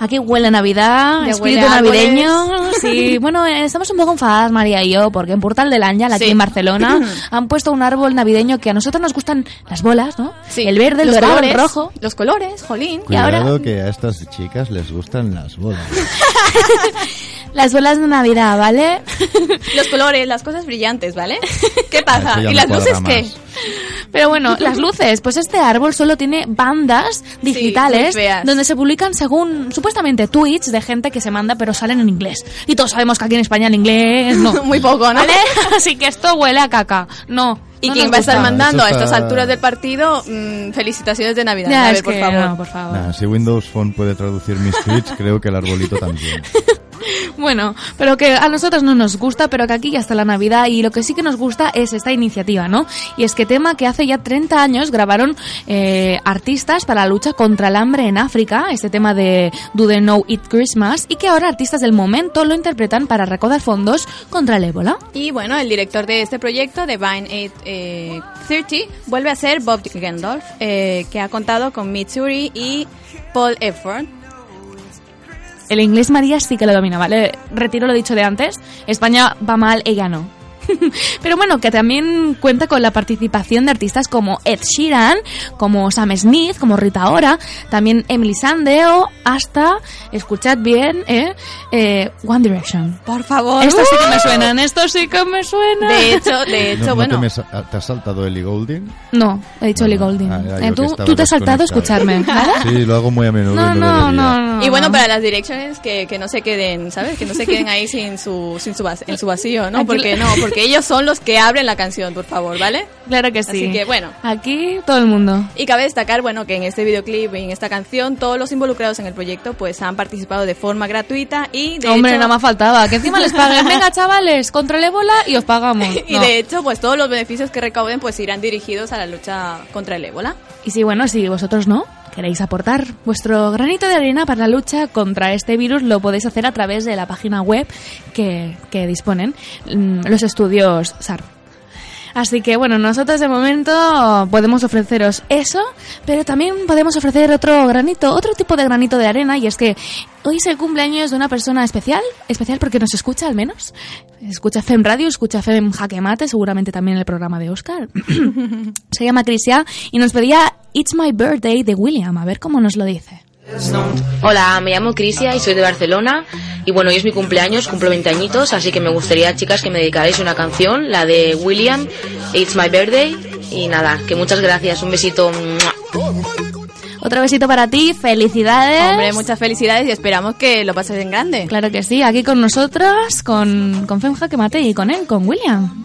Speaker 1: aquí huele Navidad,
Speaker 2: Ya
Speaker 1: espíritu
Speaker 2: huele
Speaker 1: navideño. Sí, bueno, eh, estamos un poco enfadadas, María y yo, porque en Portal del Ángel, aquí
Speaker 2: Sí.
Speaker 1: en Barcelona, han puesto un árbol navideño que a nosotros nos gustan las bolas, ¿no? El verde, el
Speaker 2: los
Speaker 1: dorado,
Speaker 2: colores,
Speaker 1: el rojo.
Speaker 2: Los colores, jolín.
Speaker 1: Y ahora-
Speaker 3: Cuidado que a estas chicas les gustan las bolas.
Speaker 1: Las bolas de Navidad, ¿vale?
Speaker 2: Los colores, las cosas brillantes, ¿vale? ¿Qué pasa? ¿Y las luces qué?
Speaker 1: Pero bueno, las luces, pues este árbol solo tiene bandas digitales
Speaker 2: muy feas.
Speaker 1: donde se publican según supuestamente tweets de gente que se manda pero salen en inglés. Y todos sabemos que aquí en España el inglés no.
Speaker 2: Muy poco, ¿no?
Speaker 1: ¿Vale? Así que esto huele a caca. No.
Speaker 2: ¿Y
Speaker 1: no
Speaker 2: quién
Speaker 1: nos
Speaker 2: va a estar mandando a estas alturas del partido? Mm, felicitaciones de Navidad.
Speaker 1: Ya,
Speaker 2: a ver,
Speaker 1: es
Speaker 2: por favor.
Speaker 1: no, por favor.
Speaker 3: Nah, si Windows Phone puede traducir mis tweets, creo que el arbolito también.
Speaker 1: Bueno, pero que a nosotros no nos gusta, pero que aquí ya está la Navidad y lo que sí que nos gusta es esta iniciativa, ¿no? Y es que tema que hace ya 30 años grabaron eh, artistas para la lucha contra el hambre en África, este tema de Do They Know It Christmas, y que ahora artistas del momento lo interpretan para recaudar fondos contra el ébola.
Speaker 2: Y bueno, el director de este proyecto, de Vine 830, vuelve a ser Bob Geldof, eh, que ha contado con Mitsuri y Paul Efford.
Speaker 1: El inglés María sí que lo domina, ¿vale? Retiro lo dicho de antes. España va mal, ella no. Pero bueno, que también cuenta con la participación de artistas como Ed Sheeran, como Sam Smith, como Rita Ora, también Emily Sandeo, hasta, escuchad bien, ¿eh? Eh, One Direction.
Speaker 2: Por favor.
Speaker 1: Estos sí que me suenan, estos sí que me suenan.
Speaker 2: De hecho, de
Speaker 3: ¿No,
Speaker 2: hecho,
Speaker 3: no
Speaker 2: bueno.
Speaker 3: te, me sa- te has saltado Ellie Goulding?
Speaker 1: No, he dicho Ellie Goulding.
Speaker 3: Ah,
Speaker 1: Eh, tú, tú te has saltado escucharme, ¿vale?
Speaker 3: Sí, lo hago muy a menudo
Speaker 1: No,
Speaker 3: no,
Speaker 1: no, no, no.
Speaker 2: Y bueno,
Speaker 1: no.
Speaker 2: para las direcciones que, que no se queden, ¿sabes? Que no se queden ahí sin su, sin su, vas- en su vacío, ¿no? Porque no, porque ellos son los que abren la canción, por favor, ¿vale?
Speaker 1: Claro que sí.
Speaker 2: Así que bueno.
Speaker 1: Aquí todo el mundo.
Speaker 2: Y cabe destacar, bueno, que en este videoclip y en esta canción, todos los involucrados en el proyecto, pues han participado de forma gratuita y de
Speaker 1: Hombre,
Speaker 2: hecho,
Speaker 1: nada más faltaba. Que encima les paguen. Venga, chavales, contra el ébola y os pagamos.
Speaker 2: y
Speaker 1: No.
Speaker 2: de hecho, pues todos los beneficios que recauden, pues irán dirigidos a la lucha contra el ébola.
Speaker 1: Y si bueno, si vosotros no queréis aportar vuestro granito de arena para la lucha contra este virus, lo podéis hacer a través de la página web que, disponen mm, los estudios SAR. Así que bueno, nosotros de momento podemos ofreceros eso, pero también podemos ofrecer otro granito, otro tipo de granito de arena, y es que hoy es el cumpleaños de una persona especial, especial porque nos escucha al menos. Escucha FEM Radio, escucha FEM Jaque Mate, seguramente también el programa de Oscar. Se llama Crisia y nos pedía It's My Birthday de William, a ver cómo nos lo dice.
Speaker 11: Hola, me llamo Crisia y soy de Barcelona. Y bueno, hoy es mi cumpleaños, cumplo 20 añitos, así que me gustaría, chicas, que me dedicarais una canción, la de William, It's My Birthday. Y nada, que muchas gracias, un besito.
Speaker 1: Otro besito para ti, felicidades.
Speaker 2: Hombre, muchas felicidades y esperamos que lo pases en grande.
Speaker 1: Claro que sí, aquí con nosotros, con, con Fem Jaque Mate y con él, con William.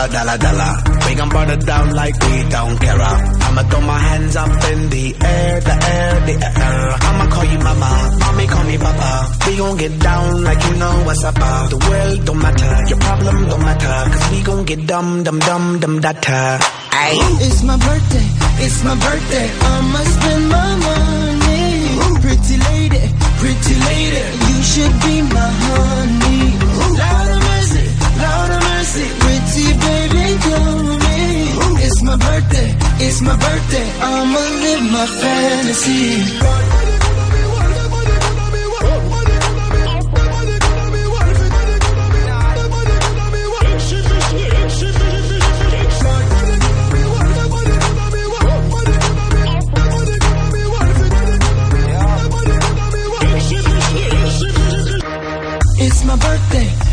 Speaker 12: dollar, dollar, dollar, dollar. We gon' burn it down like we don't care. I'ma throw my hands up in the air, the air, the air. I'ma call you mama, mommy call me papa. We gon' get down like you know what's up. uh. The world don't matter, your problem don't matter. Cause we gon' get dumb, dumb, dumb, dumb, data. Ayy.
Speaker 8: It's my birthday, it's my birthday. I'ma spend my money. Pretty lady, pretty lady, you should be my honey. It's my birthday. I'ma live my fantasy.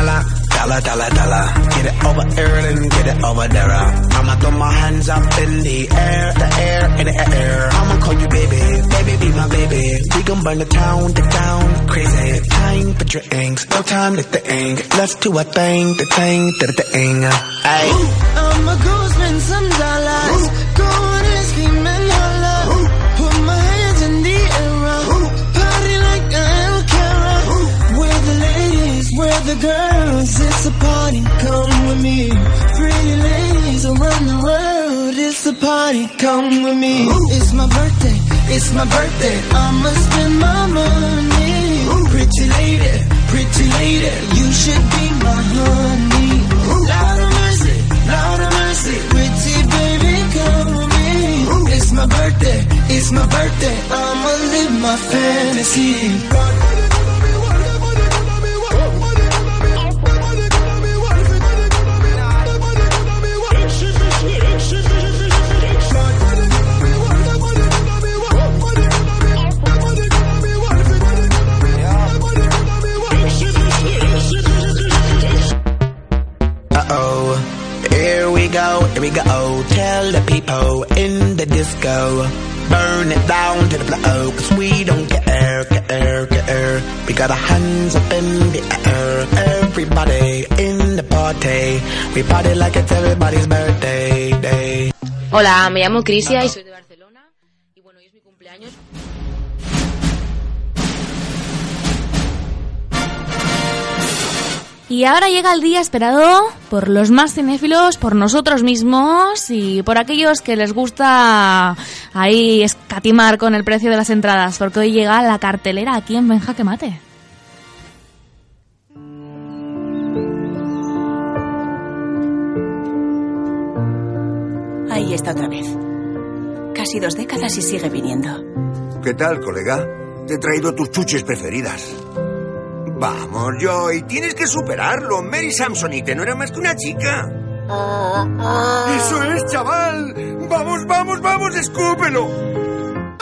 Speaker 12: dollar, dollar, dollar, dollar. Get it over here and get it over there. I'ma throw my hands up in the air, the air, in the air. I'ma call you baby, baby, be my baby. We gon' burn the town, the town, crazy. Time for drinks, no time to think. Let's do a thing, the thing, the thing. Ay.
Speaker 8: I'ma go some dollars. The girls. It's a party, come with me. Pretty ladies around the world. It's a party, come with me. It's my birthday, it's my birthday. I'ma spend my money. Pretty lady, pretty lady, you should be my honey. Lord of mercy, Lord of mercy, pretty baby, come with me. Ooh. It's my birthday, it's my birthday. I'ma live my fantasy.
Speaker 12: Go, here we go. Tell the people in the disco, burn it down to the floor, cause we don't care, care, care. We got our hands up in the air, everybody in the party. We party like it's everybody's birthday day.
Speaker 11: Hola, me llamo Crisia y soy de Barcelona. Y
Speaker 1: ahora llega el día esperado por los más cinéfilos, por nosotros mismos y por aquellos que les gusta ahí escatimar con el precio de las entradas, porque hoy llega la cartelera aquí en Benja que Mate.
Speaker 13: Ahí está otra vez. Casi dos décadas y sigue viniendo.
Speaker 14: ¿Qué tal, colega? Te he traído tus chuches preferidas. Vamos, Joy, tienes que superarlo. Mary Samsonite no era más que una chica. ¡Eso es, chaval! ¡Vamos, vamos, vamos! ¡Escúpelo!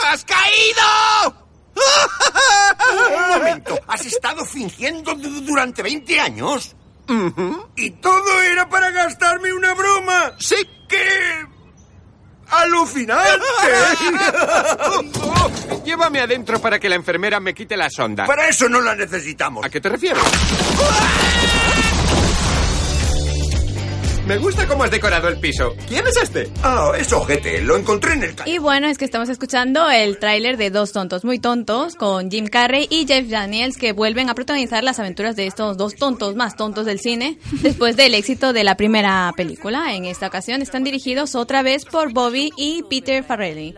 Speaker 14: ¡Has caído! Un momento, ¿has estado fingiendo du- durante 20 años? ¿Y todo era para gastarme una broma? ¡Sí! ¡Qué alucinante!
Speaker 15: Llévame adentro para que la enfermera me quite la sonda.
Speaker 14: Para eso no la necesitamos.
Speaker 15: ¿A qué te refieres? Me gusta cómo has decorado el piso. ¿Quién es este?
Speaker 14: Ah, es ojete. Lo encontré en el
Speaker 2: Y bueno, es que estamos escuchando el tráiler de Dos Tontos Muy Tontos con Jim Carrey y Jeff Daniels que vuelven a protagonizar las aventuras de estos dos tontos más tontos del cine después del éxito de la primera película. En esta ocasión están dirigidos otra vez por Bobby y Peter Farrelly.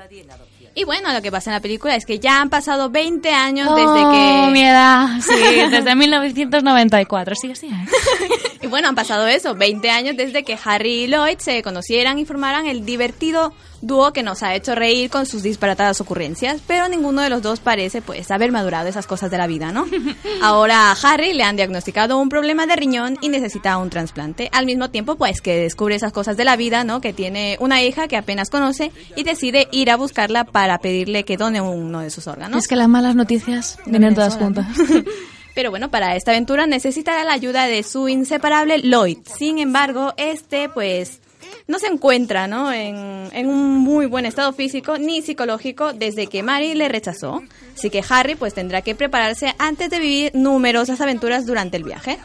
Speaker 2: Y bueno, lo que pasa en la película es que ya han pasado 20 años desde
Speaker 1: Oh,
Speaker 2: que...
Speaker 1: mi edad, sí, desde 1994, sí, sí. ¿eh?
Speaker 2: Y bueno, han pasado eso, 20 años desde que Harry y Lloyd se conocieran y formaran el divertido dúo que nos ha hecho reír con sus disparatadas ocurrencias, pero ninguno de los dos parece pues haber madurado esas cosas de la vida, ¿no? Ahora a Harry le han diagnosticado un problema de riñón y necesita un trasplante, al mismo tiempo pues que descubre esas cosas de la vida, ¿no? Que tiene una hija que apenas conoce y decide ir a buscarla para pedirle que done uno de sus órganos.
Speaker 1: Es que las malas noticias vienen todas juntas.
Speaker 2: Pero bueno, para esta aventura necesitará la ayuda de su inseparable Lloyd. Sin embargo, este pues no se encuentra ¿no? En, en un muy buen estado físico ni psicológico desde que Mary le rechazó. Así que Harry pues tendrá que prepararse antes de vivir numerosas aventuras durante el viaje.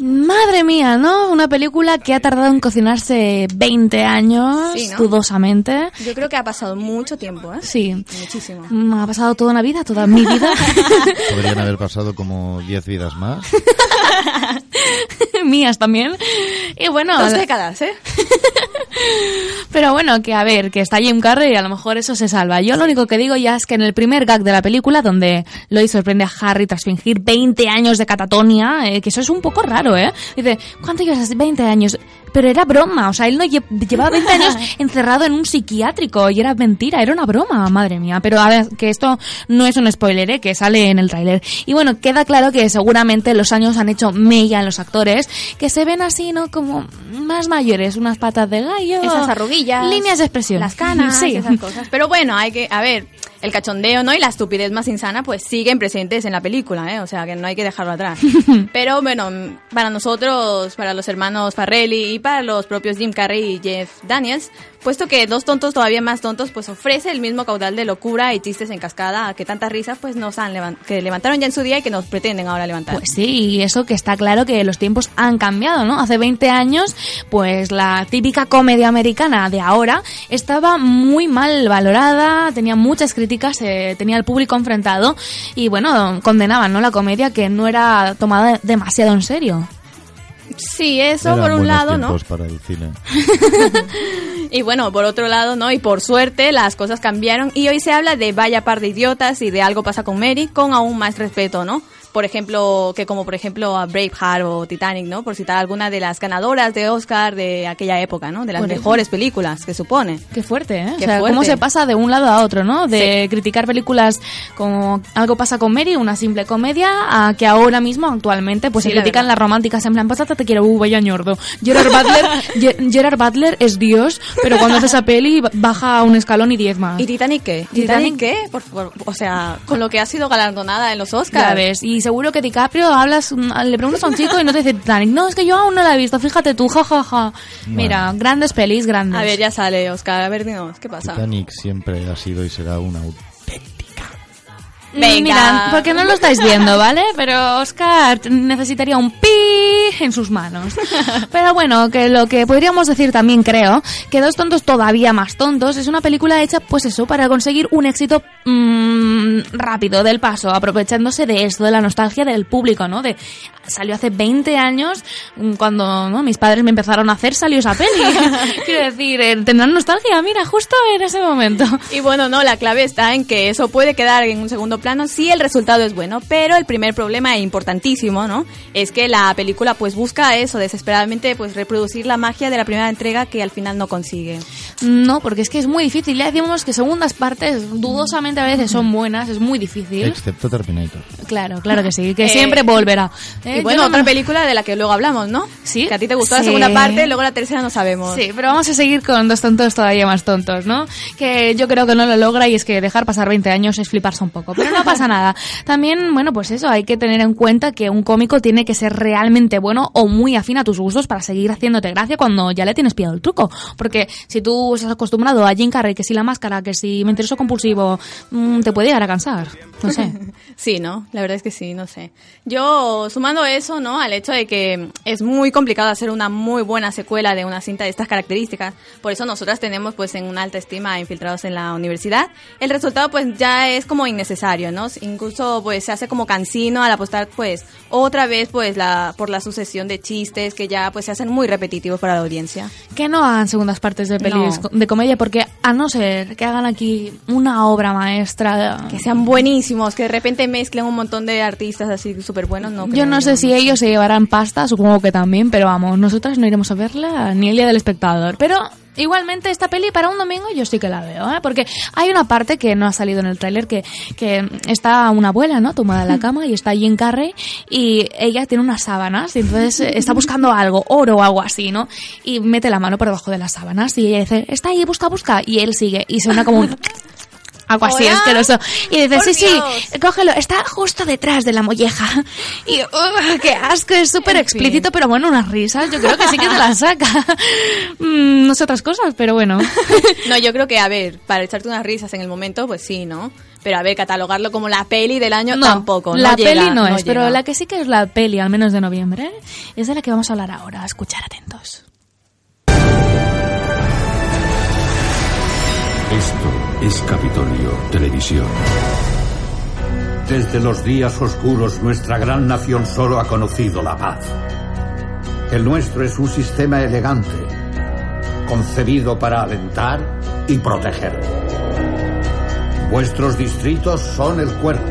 Speaker 1: Madre mía, ¿no? Una película que ha tardado en cocinarse 20 años,
Speaker 2: Sí, ¿no?
Speaker 1: dudosamente.
Speaker 2: Yo creo que ha pasado mucho tiempo, ¿eh?
Speaker 1: Sí.
Speaker 2: Muchísimo.
Speaker 1: Mm, Ha pasado toda una vida, toda mi vida.
Speaker 3: Podrían haber pasado como 10 vidas más.
Speaker 1: Mías también. Y bueno.
Speaker 2: Dos décadas, ¿eh?
Speaker 1: Pero bueno, que a ver, que está Jim Carrey y a lo mejor eso se salva. Yo lo único que digo ya es que en el primer gag de la película, donde Lois sorprende a Harry tras fingir 20 años de catatonia, eh, que eso es un poco raro, ¿eh? Dice, ¿cuánto llevas? 20 años. Pero era broma, o sea, él no lle- llevaba 20 años encerrado en un psiquiátrico y era mentira, era una broma, madre mía. Pero a ver, que esto no es un spoiler, ¿eh? que sale en el tráiler. Y bueno, queda claro que seguramente los años han hecho mella en los actores, que se ven así, ¿no? Como más mayores, unas patas de gallo.
Speaker 2: Esas arruguillas.
Speaker 1: Líneas de expresión.
Speaker 2: Las canas,
Speaker 1: Sí.
Speaker 2: esas cosas. Pero bueno, hay que, a ver, el cachondeo, ¿no? Y la estupidez más insana, pues siguen presentes en la película, ¿eh? O sea, que no hay que dejarlo atrás. Pero bueno, para nosotros, para los hermanos Farrelly y para los propios Jim Carrey y Jeff Daniels, puesto que Dos Tontos Todavía Más Tontos, pues ofrece el mismo caudal de locura y chistes en cascada que tantas risas, pues nos han levan- que levantaron ya en su día y que nos pretenden ahora levantar.
Speaker 1: Pues sí, y eso que está claro que los tiempos han cambiado, ¿no? Hace 20 años, pues la típica comedia americana de ahora estaba muy mal valorada, tenía muchas críticas, eh, tenía el público enfrentado y bueno, condenaban, ¿no? La comedia que no era tomada demasiado en serio.
Speaker 2: Sí, eso
Speaker 3: Eran
Speaker 2: por un lado, ¿no?
Speaker 3: para el cine.
Speaker 2: Y bueno, por otro lado, ¿no? Y por suerte las cosas cambiaron y hoy se habla de vaya par de idiotas y de algo pasa con Mary con aún más respeto, ¿no? Por ejemplo, que como por ejemplo a Braveheart o Titanic, ¿no? Por citar alguna de las ganadoras de Oscar de aquella época, ¿no? De las
Speaker 1: Por
Speaker 2: mejores películas, que supone.
Speaker 1: Qué fuerte, ¿eh?
Speaker 2: Qué
Speaker 1: o sea, cómo se pasa de un lado a otro, ¿no? De criticar películas como Algo pasa con Mary, una simple comedia, a que ahora mismo, actualmente, pues
Speaker 2: Sí,
Speaker 1: se
Speaker 2: la
Speaker 1: critican
Speaker 2: verdad.
Speaker 1: las románticas en plan, pasata te quiero, uh, vaya ñordo. Gerard Butler, Ge- Gerard Butler es Dios, pero cuando hace esa peli baja un escalón y diez más.
Speaker 2: ¿Y Titanic qué?
Speaker 1: Titanic-
Speaker 2: ¿Titanic qué? Por o sea, con lo que ha sido galardonada en los Oscars.
Speaker 1: Ya ves, y seguro que DiCaprio hablas, mm, le preguntas a un chico y no te dice Titanic. No, es que yo aún no la he visto, fíjate tú, jajaja. Mira, grandes pelis, grandes.
Speaker 2: A ver, ya sale, Oscar. A ver, dinos, ¿qué pasa?
Speaker 3: Titanic siempre ha sido y será una
Speaker 2: Venga.
Speaker 1: Mira, porque no lo estáis viendo, ¿vale? Pero Oscar necesitaría un pi en sus manos. Pero bueno, que lo que podríamos decir también creo, que Dos tontos todavía más tontos es una película hecha pues eso, para conseguir un éxito mm, rápido del paso, aprovechándose de esto, de la nostalgia del público, ¿no? De salió hace 20 años mm, cuando ¿no? mis padres me empezaron a hacer salió esa peli. Quiero decir, eh, tendrán nostalgia, mira, justo en ese momento.
Speaker 2: Y bueno, no, la clave está en que eso puede quedar en un segundo plano si el resultado es bueno, pero el primer problema e importantísimo, ¿no? Es que la película pues busca eso, desesperadamente pues reproducir la magia de la primera entrega que al final no consigue.
Speaker 1: No, porque es que es muy difícil. Ya decimos que segundas partes, dudosamente a veces son buenas, es muy difícil.
Speaker 3: Excepto Terminator.
Speaker 1: Claro, claro que sí, que
Speaker 2: Eh,
Speaker 1: siempre volverá. ¿eh?
Speaker 2: Y bueno,
Speaker 1: Yo no
Speaker 2: otra película de la que luego hablamos, ¿no?
Speaker 1: Sí.
Speaker 2: Que a ti te gustó la
Speaker 1: Sí.
Speaker 2: segunda parte, luego la tercera no sabemos.
Speaker 1: Sí, pero vamos a seguir con dos tontos todavía más tontos, ¿no? Que yo creo que no lo logra y es que dejar pasar 20 años es fliparse un poco, pero no pasa nada. También, bueno, pues eso, hay que tener en cuenta que un cómico tiene que ser realmente bueno o muy afín a tus gustos para seguir haciéndote gracia cuando ya le tienes pillado el truco. Porque si tú estás acostumbrado a Jim Carrey, que si la máscara, que si mentiroso compulsivo, mm, te puede llegar a cansar. No sé.
Speaker 2: Sí, ¿no? La verdad es que sí, no sé. Yo, sumando eso, ¿no? Al hecho de que es muy complicado hacer una muy buena secuela de una cinta de estas características. Por eso nosotras tenemos, pues, en una alta estima a infiltrados en la universidad. El resultado, pues, ya es como innecesario, ¿no? Incluso, pues, se hace como cansino al apostar, pues, otra vez, pues, la, por la sucesión de chistes que ya, pues, se hacen muy repetitivos para la audiencia.
Speaker 1: Que no hagan segundas partes de pelis
Speaker 2: No.
Speaker 1: de comedia, porque a no ser que hagan aquí una obra maestra.
Speaker 2: Que sean buenísimos, que de repente mezclen un montón de artistas así súper buenos, ¿no?
Speaker 1: Yo no sé si ellos se llevarán pasta, supongo que también, pero vamos, nosotras no iremos a verla ni el día del espectador. Pero igualmente esta peli para un domingo yo sí que la veo, ¿eh? porque hay una parte que no ha salido en el tráiler que, que está una abuela, ¿no? Tomada en la cama y está Jim Carrey y ella tiene unas sábanas y entonces eh, está buscando algo, oro o algo así, ¿no? Y mete la mano por debajo de las sábanas y ella dice, está ahí, busca, busca. Y él sigue y suena como un... Algo así
Speaker 2: Hola.
Speaker 1: asqueroso. Y dice,
Speaker 2: Por
Speaker 1: sí,
Speaker 2: Dios.
Speaker 1: sí, cógelo, está justo detrás de la molleja. Y, ¡ugh, qué asco, es súper explícito, pero bueno, unas risas, yo creo que sí que te las saca. Mm, no sé otras cosas, pero bueno.
Speaker 2: No, yo creo que, a ver, para echarte unas risas en el momento, pues sí, ¿no? Pero a ver, catalogarlo como la peli del año
Speaker 1: No,
Speaker 2: tampoco. no
Speaker 1: la
Speaker 2: llega,
Speaker 1: peli no, es, pero la que sí que es la peli, al menos de noviembre, es de la que vamos a hablar ahora. Escuchar atentos.
Speaker 16: Esto es Capitolio Televisión. Desde los días oscuros nuestra gran nación solo ha conocido la paz. El nuestro es un sistema elegante, concebido para alentar y proteger. Vuestros distritos son el cuerpo,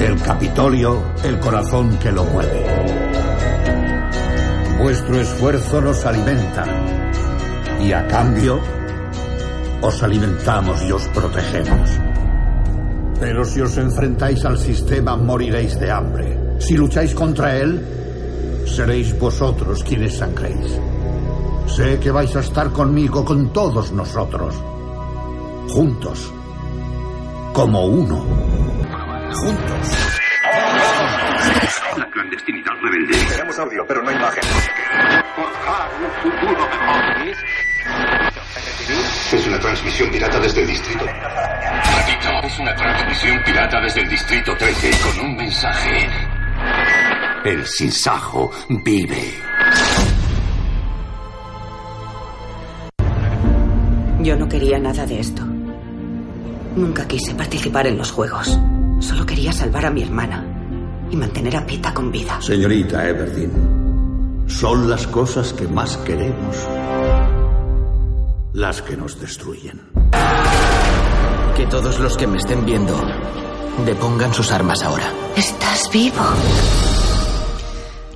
Speaker 16: el Capitolio el corazón que lo mueve. Vuestro esfuerzo nos alimenta y a cambio os alimentamos y os protegemos. Pero si os enfrentáis al sistema moriréis de hambre. Si lucháis contra él, seréis vosotros quienes sangréis. Sé que vais a estar conmigo, con todos nosotros. Juntos. Como uno. Juntos.
Speaker 9: La clandestinidad rebelde. Tenemos audio, pero no imagen. Forjar un futuro mejor. Es una transmisión pirata desde el distrito. Repito, es una transmisión pirata desde el distrito 13 con un mensaje. El sinsajo vive.
Speaker 13: Yo no quería nada de esto. Nunca quise participar en los juegos. Solo quería salvar a mi hermana y mantener a Pita con vida.
Speaker 16: Señorita Everdeen, son las cosas que más queremos las que nos destruyen.
Speaker 17: Que todos los que me estén viendo depongan sus armas ahora.
Speaker 13: Estás vivo.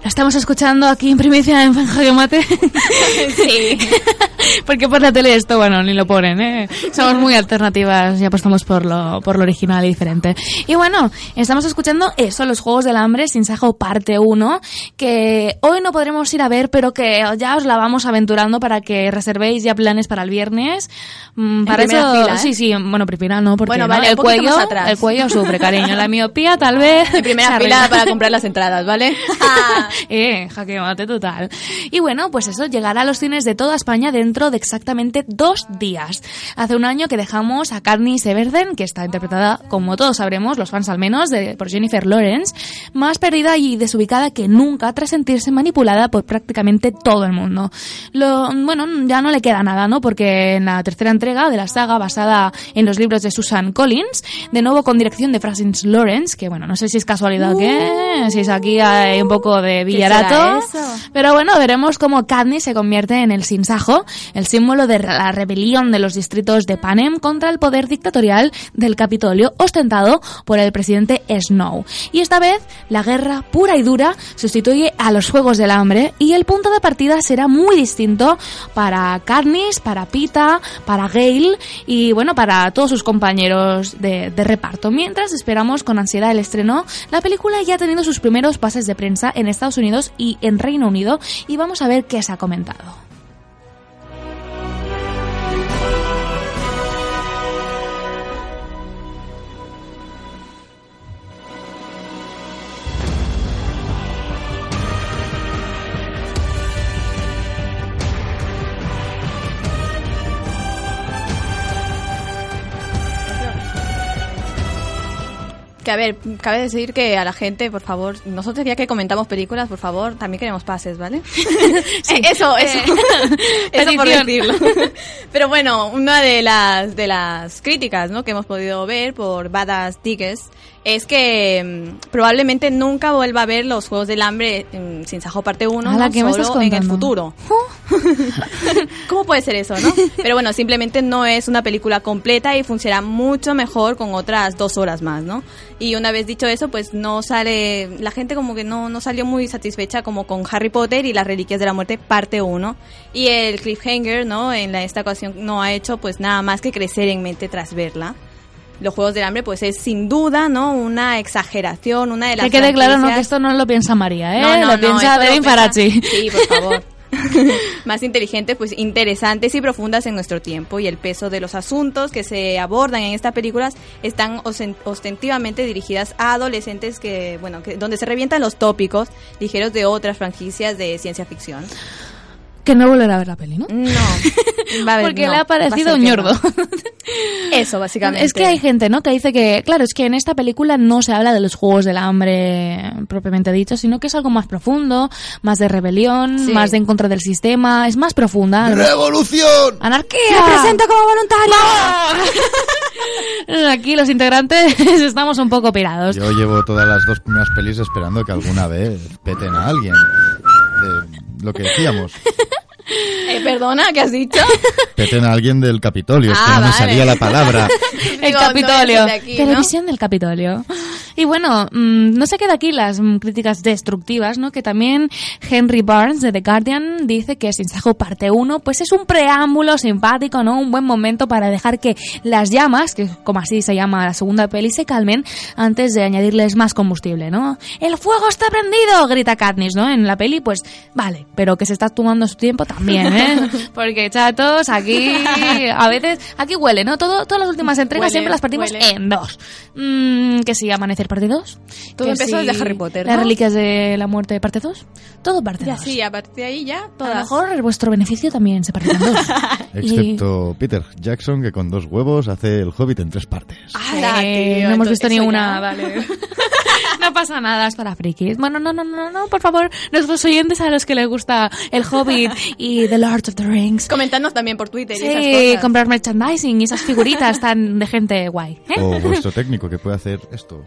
Speaker 1: Estamos escuchando aquí en primicia en Jaque Mate.
Speaker 2: Sí.
Speaker 1: Porque por la tele esto, bueno, ni lo ponen, ¿eh? Somos muy alternativas y apostamos por lo, por lo original y diferente. Y bueno, estamos escuchando eso, los Juegos del Hambre, Sin Sajo parte 1, que hoy no podremos ir a ver, pero que ya os la vamos aventurando para que reservéis ya planes para el viernes. Mm, para
Speaker 2: primera
Speaker 1: eso,
Speaker 2: fila, ¿eh?
Speaker 1: sí, sí, bueno, primera no, porque
Speaker 2: Bueno,
Speaker 1: ¿no?
Speaker 2: vale,
Speaker 1: el cuello,
Speaker 2: atrás.
Speaker 1: el cuello sufre, cariño. La miopía tal vez.
Speaker 2: En primera fila para comprar las entradas, ¿vale?
Speaker 1: eh, jaque mate total. Y bueno, pues eso llegará a los cines de toda España dentro de exactamente dos días. Hace un año que dejamos a Katniss Everdeen, que está interpretada, como todos sabremos, los fans al menos, de, por Jennifer Lawrence, más perdida y desubicada que nunca tras sentirse manipulada por prácticamente todo el mundo. Bueno, ya no le queda nada, ¿no? Porque en la tercera entrega de la saga, basada en los libros de Susan Collins, de nuevo con dirección de Francis Lawrence, que bueno, no sé si es casualidad o qué, si es aquí hay un poco de
Speaker 2: ¿Qué será
Speaker 1: villarato. Pero bueno, veremos cómo Katniss se convierte en el sinsajo, el símbolo de la rebelión de los distritos de Panem contra el poder dictatorial del Capitolio ostentado por el presidente Snow. Y esta vez, la guerra pura y dura sustituye a los Juegos del Hambre y el punto de partida será muy distinto para Katniss, para Pita, para Gale y bueno, para todos sus compañeros de, de reparto. Mientras esperamos con ansiedad el estreno, la película ya ha tenido sus primeros pases de prensa en Estados Unidos y en Reino Unido y vamos a ver qué se ha comentado.
Speaker 2: Que a ver, cabe decir que a la gente, por favor, nosotros ya que comentamos películas, por favor, también queremos pases, ¿vale? Eh, eso, eso. eso por decirlo. Pero bueno, una de las de las críticas, ¿no? que hemos podido ver por Badass Tickets es que mm, probablemente nunca vuelva a ver los Juegos del Hambre mm, sin Sajo parte 1,
Speaker 1: Ala,
Speaker 2: ¿no?
Speaker 1: ¿qué me estás
Speaker 2: solo en el futuro. ¿Cómo puede ser eso, no? Pero bueno, simplemente no es una película completa y funciona mucho mejor con otras dos horas más, ¿no? Y una vez dicho eso, pues no sale, la gente como que no, no salió muy satisfecha como con Harry Potter y las Reliquias de la Muerte parte 1. Y el cliffhanger, ¿no? En la, esta ocasión no ha hecho pues nada más que crecer en mente tras verla. Los Juegos del Hambre pues es sin duda, ¿no? Una exageración, una de las
Speaker 1: Que quede claro, no, que esto no lo piensa María, ¿eh?
Speaker 2: no, no,
Speaker 1: lo
Speaker 2: no,
Speaker 1: piensa Devin Farachi.
Speaker 2: Sí, por favor. Más inteligentes, pues interesantes y profundas en nuestro tiempo. Y el peso de los asuntos que se abordan en estas películas están ostentivamente dirigidas a adolescentes que, bueno, que, donde se revientan los tópicos ligeros de otras franquicias de ciencia ficción.
Speaker 1: Que no volverá a ver la peli, ¿no?
Speaker 2: No. Va a ver,
Speaker 1: Porque
Speaker 2: no,
Speaker 1: le ha parecido un ñordo.
Speaker 2: no. Eso, básicamente.
Speaker 1: Es que hay gente, ¿no? Que dice que, claro, es que en esta película no se habla de los juegos del hambre propiamente dicho, sino que es algo más profundo, más de rebelión,
Speaker 2: Sí.
Speaker 1: más de en contra del sistema, es más profunda.
Speaker 3: ¡Revolución!
Speaker 1: ¡Anarquía!
Speaker 2: ¡Me presento como voluntaria!
Speaker 1: Aquí los integrantes estamos un poco pirados.
Speaker 3: Yo llevo todas las dos primeras pelis esperando que alguna vez peten a alguien. De lo que decíamos.
Speaker 1: Pero
Speaker 2: Perdona, ¿qué has dicho?
Speaker 3: Peten a alguien del Capitolio, es que
Speaker 2: Ah,
Speaker 3: no me
Speaker 2: vale.
Speaker 3: salía la palabra.
Speaker 1: el
Speaker 2: no
Speaker 1: Capitolio.
Speaker 2: eres de aquí, ¿no?
Speaker 1: Televisión del Capitolio. Y bueno, mm, no se queda aquí las mm, críticas destructivas, ¿no? Que también Henry Barnes de The Guardian dice que Sin Sajo parte 1 pues es un preámbulo simpático, ¿no? Un buen momento para dejar que las llamas, que como así se llama la segunda peli, se calmen antes de añadirles más combustible, ¿no? ¡El fuego está prendido! grita Katniss, ¿no? En la peli, pues vale, pero que se está tomando su tiempo también, ¿eh? Porque chatos, aquí a veces, aquí huele, ¿no? Todo, todas las últimas entregas
Speaker 2: Huele,
Speaker 1: siempre las partimos
Speaker 2: huele.
Speaker 1: en dos. Mm, que si Amanecer parte 2.
Speaker 2: Todo
Speaker 1: que
Speaker 2: empezó
Speaker 1: si
Speaker 2: desde Harry Potter,
Speaker 1: Las
Speaker 2: ¿no?
Speaker 1: Reliquias de la Muerte parte 2. Todo parte
Speaker 2: Y
Speaker 1: 2.
Speaker 2: así, a partir de ahí ya,
Speaker 1: A lo
Speaker 2: todas.
Speaker 1: mejor vuestro beneficio también se parte en dos. Y-
Speaker 3: Excepto Peter Jackson, que con dos huevos hace el Hobbit en tres partes.
Speaker 2: ¡Hala,
Speaker 1: Eh,
Speaker 2: tío!
Speaker 1: no hemos visto ni una,
Speaker 2: ya-
Speaker 1: vale. No pasa nada, es para frikis. Bueno, no, no, no, no, por favor, nuestros oyentes a los que les gusta el Hobbit y The Lord of the Rings.
Speaker 2: Comentadnos también por Twitter y esas
Speaker 1: Sí,
Speaker 2: cosas.
Speaker 1: comprar merchandising y esas figuritas tan de gente guay. ¿eh?
Speaker 3: O vuestro técnico que puede hacer esto.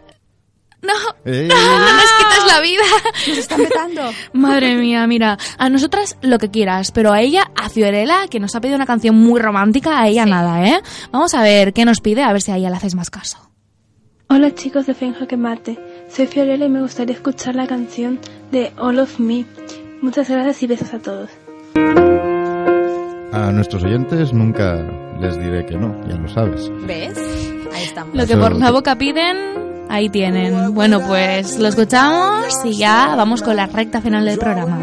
Speaker 1: No,
Speaker 3: ¡Eh!
Speaker 1: no, no nos quites la vida.
Speaker 2: Nos están vetando.
Speaker 1: Madre mía, mira, a nosotras lo que quieras, pero a ella, a Fiorella, que nos ha pedido una canción muy romántica, a ella nada, ¿eh? Vamos a ver qué nos pide, a ver si a ella le haces más caso.
Speaker 18: Hola chicos de Fen Jaque Marte, soy Fiorella y me gustaría escuchar la canción de All of Me. Muchas gracias y besos a todos.
Speaker 3: A nuestros oyentes nunca les diré que no, ya lo sabes.
Speaker 2: ¿Ves? Ahí estamos.
Speaker 1: Lo que por la boca piden, ahí tienen. Bueno, pues lo escuchamos y ya vamos con la recta final del programa.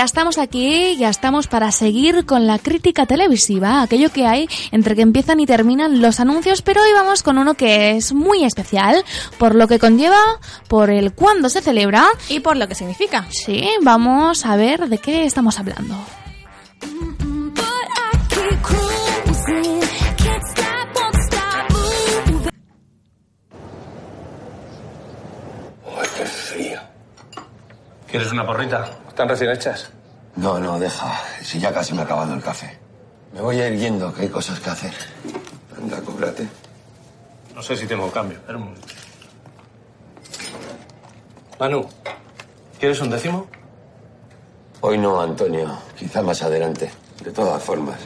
Speaker 1: Ya estamos aquí, ya estamos para seguir con la crítica televisiva, aquello que hay entre que empiezan y terminan los anuncios, pero hoy vamos con uno que es muy especial, por lo que conlleva, por el cuándo se celebra
Speaker 2: y por lo que significa.
Speaker 1: Sí, vamos a ver de qué estamos hablando.
Speaker 19: ¿Quieres una porrita? ¿Están recién hechas?
Speaker 20: No, no, deja. Si ya casi me ha acabado el café. Me voy a ir yendo, que hay cosas que hacer. Anda, cóbrate.
Speaker 19: No sé si tengo cambio. Espera un momento. Manu, ¿quieres un décimo?
Speaker 20: Hoy no, Antonio. Quizá más adelante. De todas formas,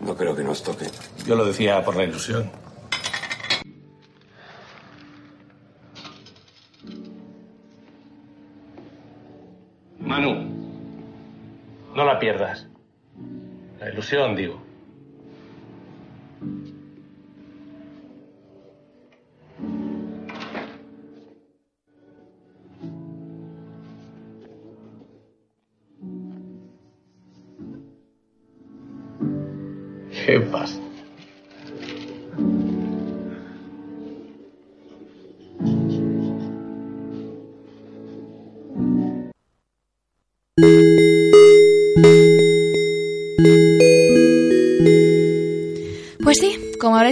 Speaker 20: no creo que nos toque.
Speaker 19: Yo lo decía por la ilusión. Manu, no la pierdas. La ilusión, digo. ¿Qué?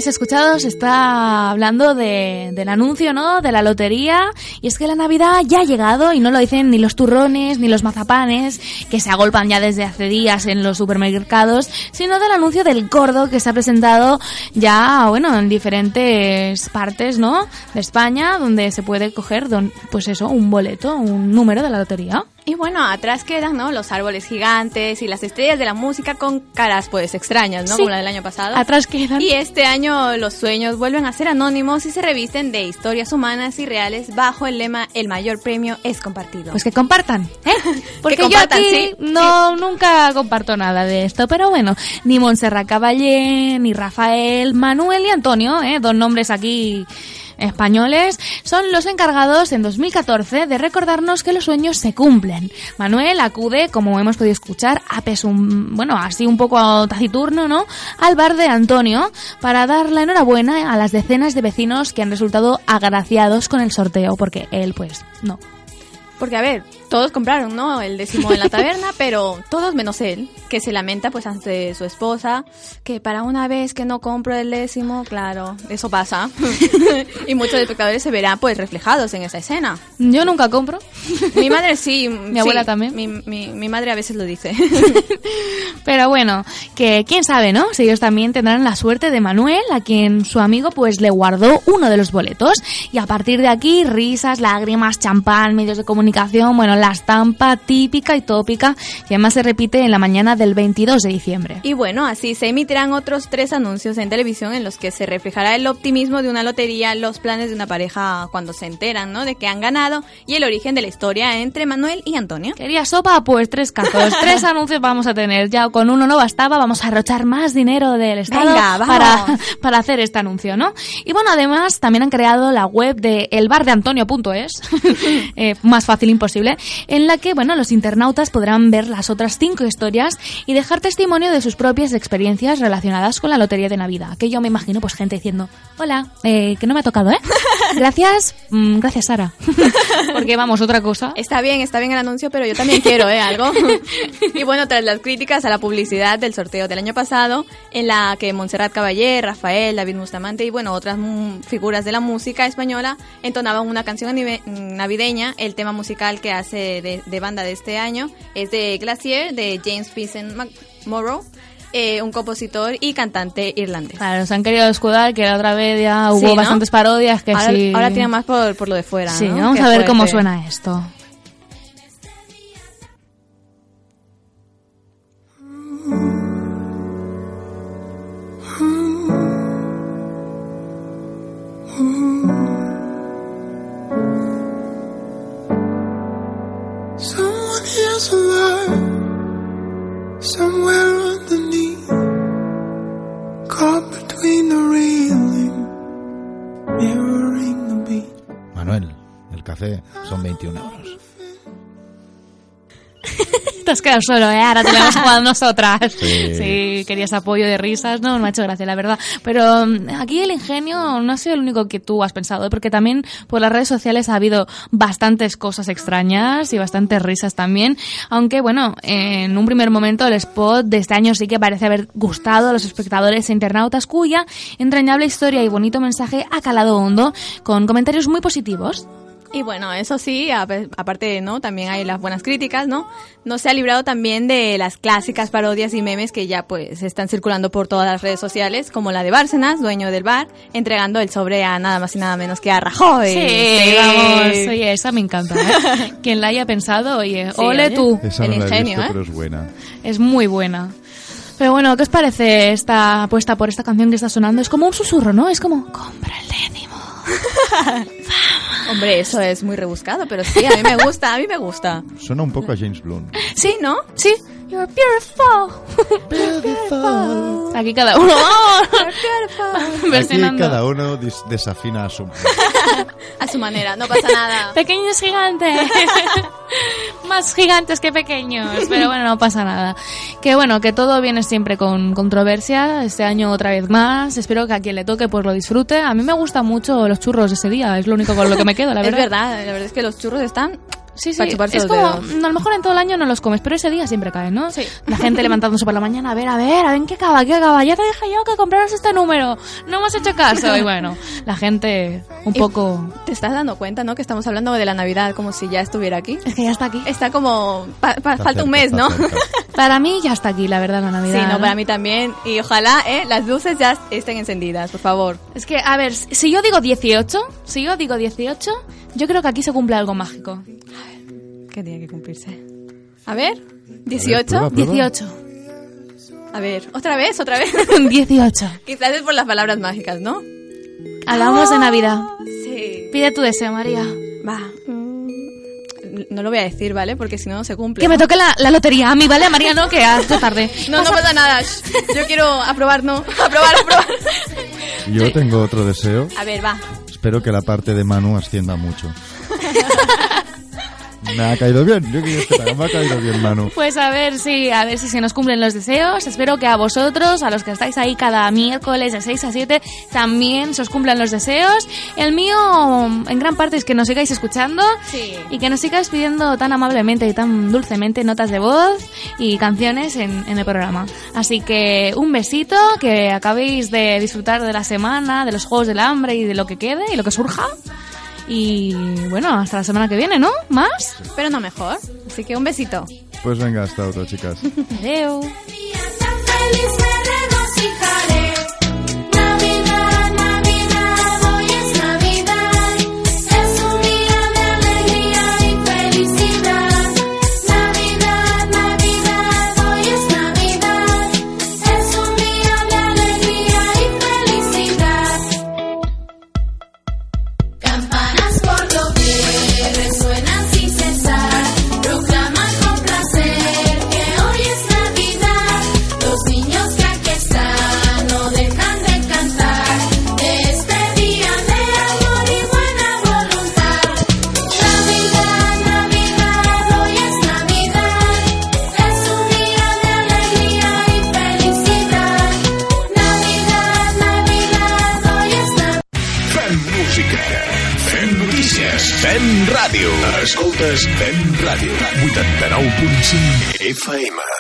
Speaker 1: Como habréis escuchado, se está hablando de, del anuncio, ¿no? De la lotería. Y es que la Navidad ya ha llegado y no lo dicen ni los turrones ni los mazapanes, que se agolpan ya desde hace días en los supermercados, sino del anuncio del gordo que se ha presentado ya, bueno, en diferentes partes, ¿no? De España, donde se puede coger, don- pues eso, un boleto, un número de la lotería.
Speaker 2: Y bueno, atrás quedan, ¿no? Los árboles gigantes y las estrellas de la música con caras, pues, extrañas, ¿no?
Speaker 1: Sí.
Speaker 2: Como la del año pasado.
Speaker 1: Atrás quedan.
Speaker 2: Y este año los sueños vuelven a ser anónimos y se revisten de historias humanas y reales bajo el lema El mayor premio es compartido.
Speaker 1: Pues que compartan, ¿eh? Porque
Speaker 2: Que compartan,
Speaker 1: yo aquí
Speaker 2: sí,
Speaker 1: no nunca comparto nada de esto, pero bueno, ni Montserrat Caballé, ni Rafael, Manuel y Antonio, ¿eh? dos nombres aquí españoles, son los encargados en 2014 de recordarnos que los sueños se cumplen. Manuel acude, como hemos podido escuchar, a pesum, bueno, así un poco taciturno, ¿no? Al bar de Antonio para dar la enhorabuena a las decenas de vecinos que han resultado agraciados con el sorteo, porque él, pues, no.
Speaker 2: Porque, a ver, todos compraron, ¿no? El décimo en la taberna, pero todos menos él, que se lamenta pues ante su esposa, que para una vez que no compro el décimo, claro, eso pasa. y muchos espectadores se verán pues reflejados en esa escena.
Speaker 1: Yo nunca compro.
Speaker 2: Mi madre sí. Mi
Speaker 1: abuela también.
Speaker 2: Mi, mi, mi madre a veces lo dice.
Speaker 1: Pero bueno, que quién sabe, ¿no? Si ellos también tendrán la suerte de Manuel, a quien su amigo pues le guardó uno de los boletos. Y a partir de aquí, risas, lágrimas, champán, medios de comunicación, bueno, la estampa típica y tópica, que además se repite en la mañana del 22 de diciembre.
Speaker 2: Y bueno, así se emitirán otros tres anuncios en televisión en los que se reflejará el optimismo de una lotería, los planes de una pareja cuando se enteran, ¿no? De que han ganado y el origen de la historia entre Manuel y Antonio.
Speaker 1: ¿Quería sopa? Pues tres cazos, tres anuncios vamos a tener. Ya con uno no bastaba, vamos a arrochar más dinero del Estado
Speaker 2: Venga,
Speaker 1: para, para hacer este anuncio, ¿no? Y bueno, además también han creado la web de elbardeantonio.es, eh, más fácil imposible, en la que, bueno, los internautas podrán ver las otras cinco historias y dejar testimonio de sus propias experiencias relacionadas con la lotería de Navidad. Que yo me imagino, pues, gente diciendo, hola, eh, que no me ha tocado, ¿eh? Gracias, mm, gracias, Sara. Porque, vamos, otra cosa.
Speaker 2: Está bien, está bien el anuncio, pero yo también quiero, ¿eh? Algo. y bueno, tras las críticas a la publicidad del sorteo del año pasado, en la que Montserrat Caballé, Rafael, David Bustamante y bueno, otras mm, figuras de la música española entonaban una canción anive- navideña, el tema musical que hace de, de banda de este año es de Glacier, de James Vincent Morrow, eh, un compositor y cantante irlandés.
Speaker 1: Claro, se han querido escudar que la otra vez ya hubo
Speaker 2: Sí, ¿no?
Speaker 1: bastantes parodias que
Speaker 2: ahora,
Speaker 1: sí.
Speaker 2: ahora tiene más por, por lo de fuera.
Speaker 1: Sí,
Speaker 2: ¿no?
Speaker 1: vamos a ver cómo
Speaker 2: fuerte.
Speaker 1: suena esto.
Speaker 10: Lie somewhere underneath, caught between the railing, mirroring the beat.
Speaker 3: Manuel, el café son 21 euros.
Speaker 1: Te has quedado solo, ¿eh? Ahora te lo hemos jugado nosotras.
Speaker 3: Sí.
Speaker 1: Sí, querías apoyo de risas, ¿no? Me ha hecho gracia, la verdad. Pero mm, aquí el ingenio no ha sido el único que tú has pensado, ¿eh? porque también por las redes sociales ha habido bastantes cosas extrañas y bastantes risas también. Aunque, bueno, en un primer momento el spot de este año sí que parece haber gustado a los espectadores e internautas, cuya entrañable historia y bonito mensaje ha calado hondo, con comentarios muy positivos.
Speaker 2: Y bueno, eso sí, aparte, ¿no? También hay las buenas críticas, ¿no? No se ha librado también de las clásicas parodias y memes que ya pues están circulando por todas las redes sociales, como la de Bárcenas, dueño del bar, entregando el sobre a nada más y nada menos que a Rajoy.
Speaker 1: Sí, vamos, oye, esa me encanta. ¿eh? Quien la haya pensado, oye,
Speaker 2: Sí,
Speaker 1: ole
Speaker 2: oye.
Speaker 1: tú.
Speaker 3: Esa
Speaker 2: El
Speaker 3: no la he
Speaker 2: ingenio,
Speaker 3: visto,
Speaker 2: ¿eh?
Speaker 3: pero es buena.
Speaker 1: Es muy buena. Pero bueno, ¿qué os parece esta apuesta por esta canción que está sonando? Es como un susurro, ¿no? Es como, compra el décimo.
Speaker 2: Hombre, eso es muy rebuscado, pero sí, a mí me gusta, a mí me gusta.
Speaker 3: Suena un poco a James Blunt.
Speaker 2: Sí, ¿no?
Speaker 1: Sí. You're beautiful. beautiful. Aquí cada uno.
Speaker 3: Aquí cada uno desafina a su...
Speaker 2: A su manera, no pasa nada.
Speaker 1: Pequeños gigantes. Más gigantes que pequeños. Pero bueno, no pasa nada. Que bueno, que todo viene siempre con controversia. Este año otra vez más. Espero que a quien le toque pues lo disfrute. A mí me gustan mucho los churros ese día. Es lo único con lo que me quedo, la
Speaker 2: Es
Speaker 1: verdad.
Speaker 2: verdad, la verdad es que los churros están
Speaker 1: Sí, sí.
Speaker 2: para chuparse
Speaker 1: Es
Speaker 2: los
Speaker 1: como,
Speaker 2: dedos.
Speaker 1: a lo mejor en todo el año no los comes, pero ese día siempre caen, ¿no? La gente levantándose por la mañana, a ver, a ver, a ver, ¿en qué acaba? ¿Qué acaba? Ya te dije yo que compraras este número. No me has hecho caso. Y bueno, la gente un
Speaker 2: Y
Speaker 1: poco...
Speaker 2: Te estás dando cuenta, ¿no? Que estamos hablando de la Navidad como si ya estuviera aquí.
Speaker 1: Es que ya está aquí.
Speaker 2: Está como... pa- pa-
Speaker 3: Está
Speaker 2: falta un
Speaker 3: cerca,
Speaker 2: mes, ¿no?
Speaker 1: Para mí ya está aquí, la verdad, la Navidad.
Speaker 2: Sí, no, para mí también. Y ojalá, ¿eh? Las luces ya estén encendidas, por favor.
Speaker 1: Es que, a ver, si yo digo 18, si yo digo 18, yo creo que aquí se cumple algo mágico.
Speaker 2: ¿Qué tiene que cumplirse? A ver, 18.
Speaker 3: prueba, prueba.
Speaker 1: 18.
Speaker 2: A ver, otra vez, otra vez.
Speaker 1: 18.
Speaker 2: Quizás es por las palabras mágicas, ¿no?
Speaker 1: Hablamos de Navidad.
Speaker 2: Sí.
Speaker 1: Pide tu deseo, María.
Speaker 2: Va. No lo voy a decir, ¿vale? Porque si no, no se cumple.
Speaker 1: Que me toque la, la lotería a mí, ¿vale? A María no, que hazte tarde.
Speaker 2: No, no pasa nada. Yo quiero aprobar, no. Aprobar, aprobar.
Speaker 3: Yo tengo otro deseo.
Speaker 2: A ver, va.
Speaker 3: Espero que la parte de Manu ascienda mucho. Me ha caído bien. Yo quería esperar. Me ha caído bien, Manu.
Speaker 1: Pues a ver si a ver si se nos cumplen los deseos. Espero que a vosotros, a los que estáis ahí cada miércoles de 6 a 7, también se os cumplan los deseos. El mío, en gran parte, es que nos sigáis escuchando
Speaker 2: Sí.
Speaker 1: y que nos sigáis pidiendo tan amablemente y tan dulcemente notas de voz y canciones en, en el programa. Así que un besito, que acabéis de disfrutar de la semana, de los Juegos del Hambre y de lo que quede y lo que surja. Y bueno, hasta la semana que viene, ¿no? ¿Más?
Speaker 2: Pero no mejor. Así que un besito.
Speaker 3: Pues venga, hasta otro, chicas.
Speaker 1: Adeu.
Speaker 21: Ràdio. Escoltes Fem Ràdio, 89.5 FM.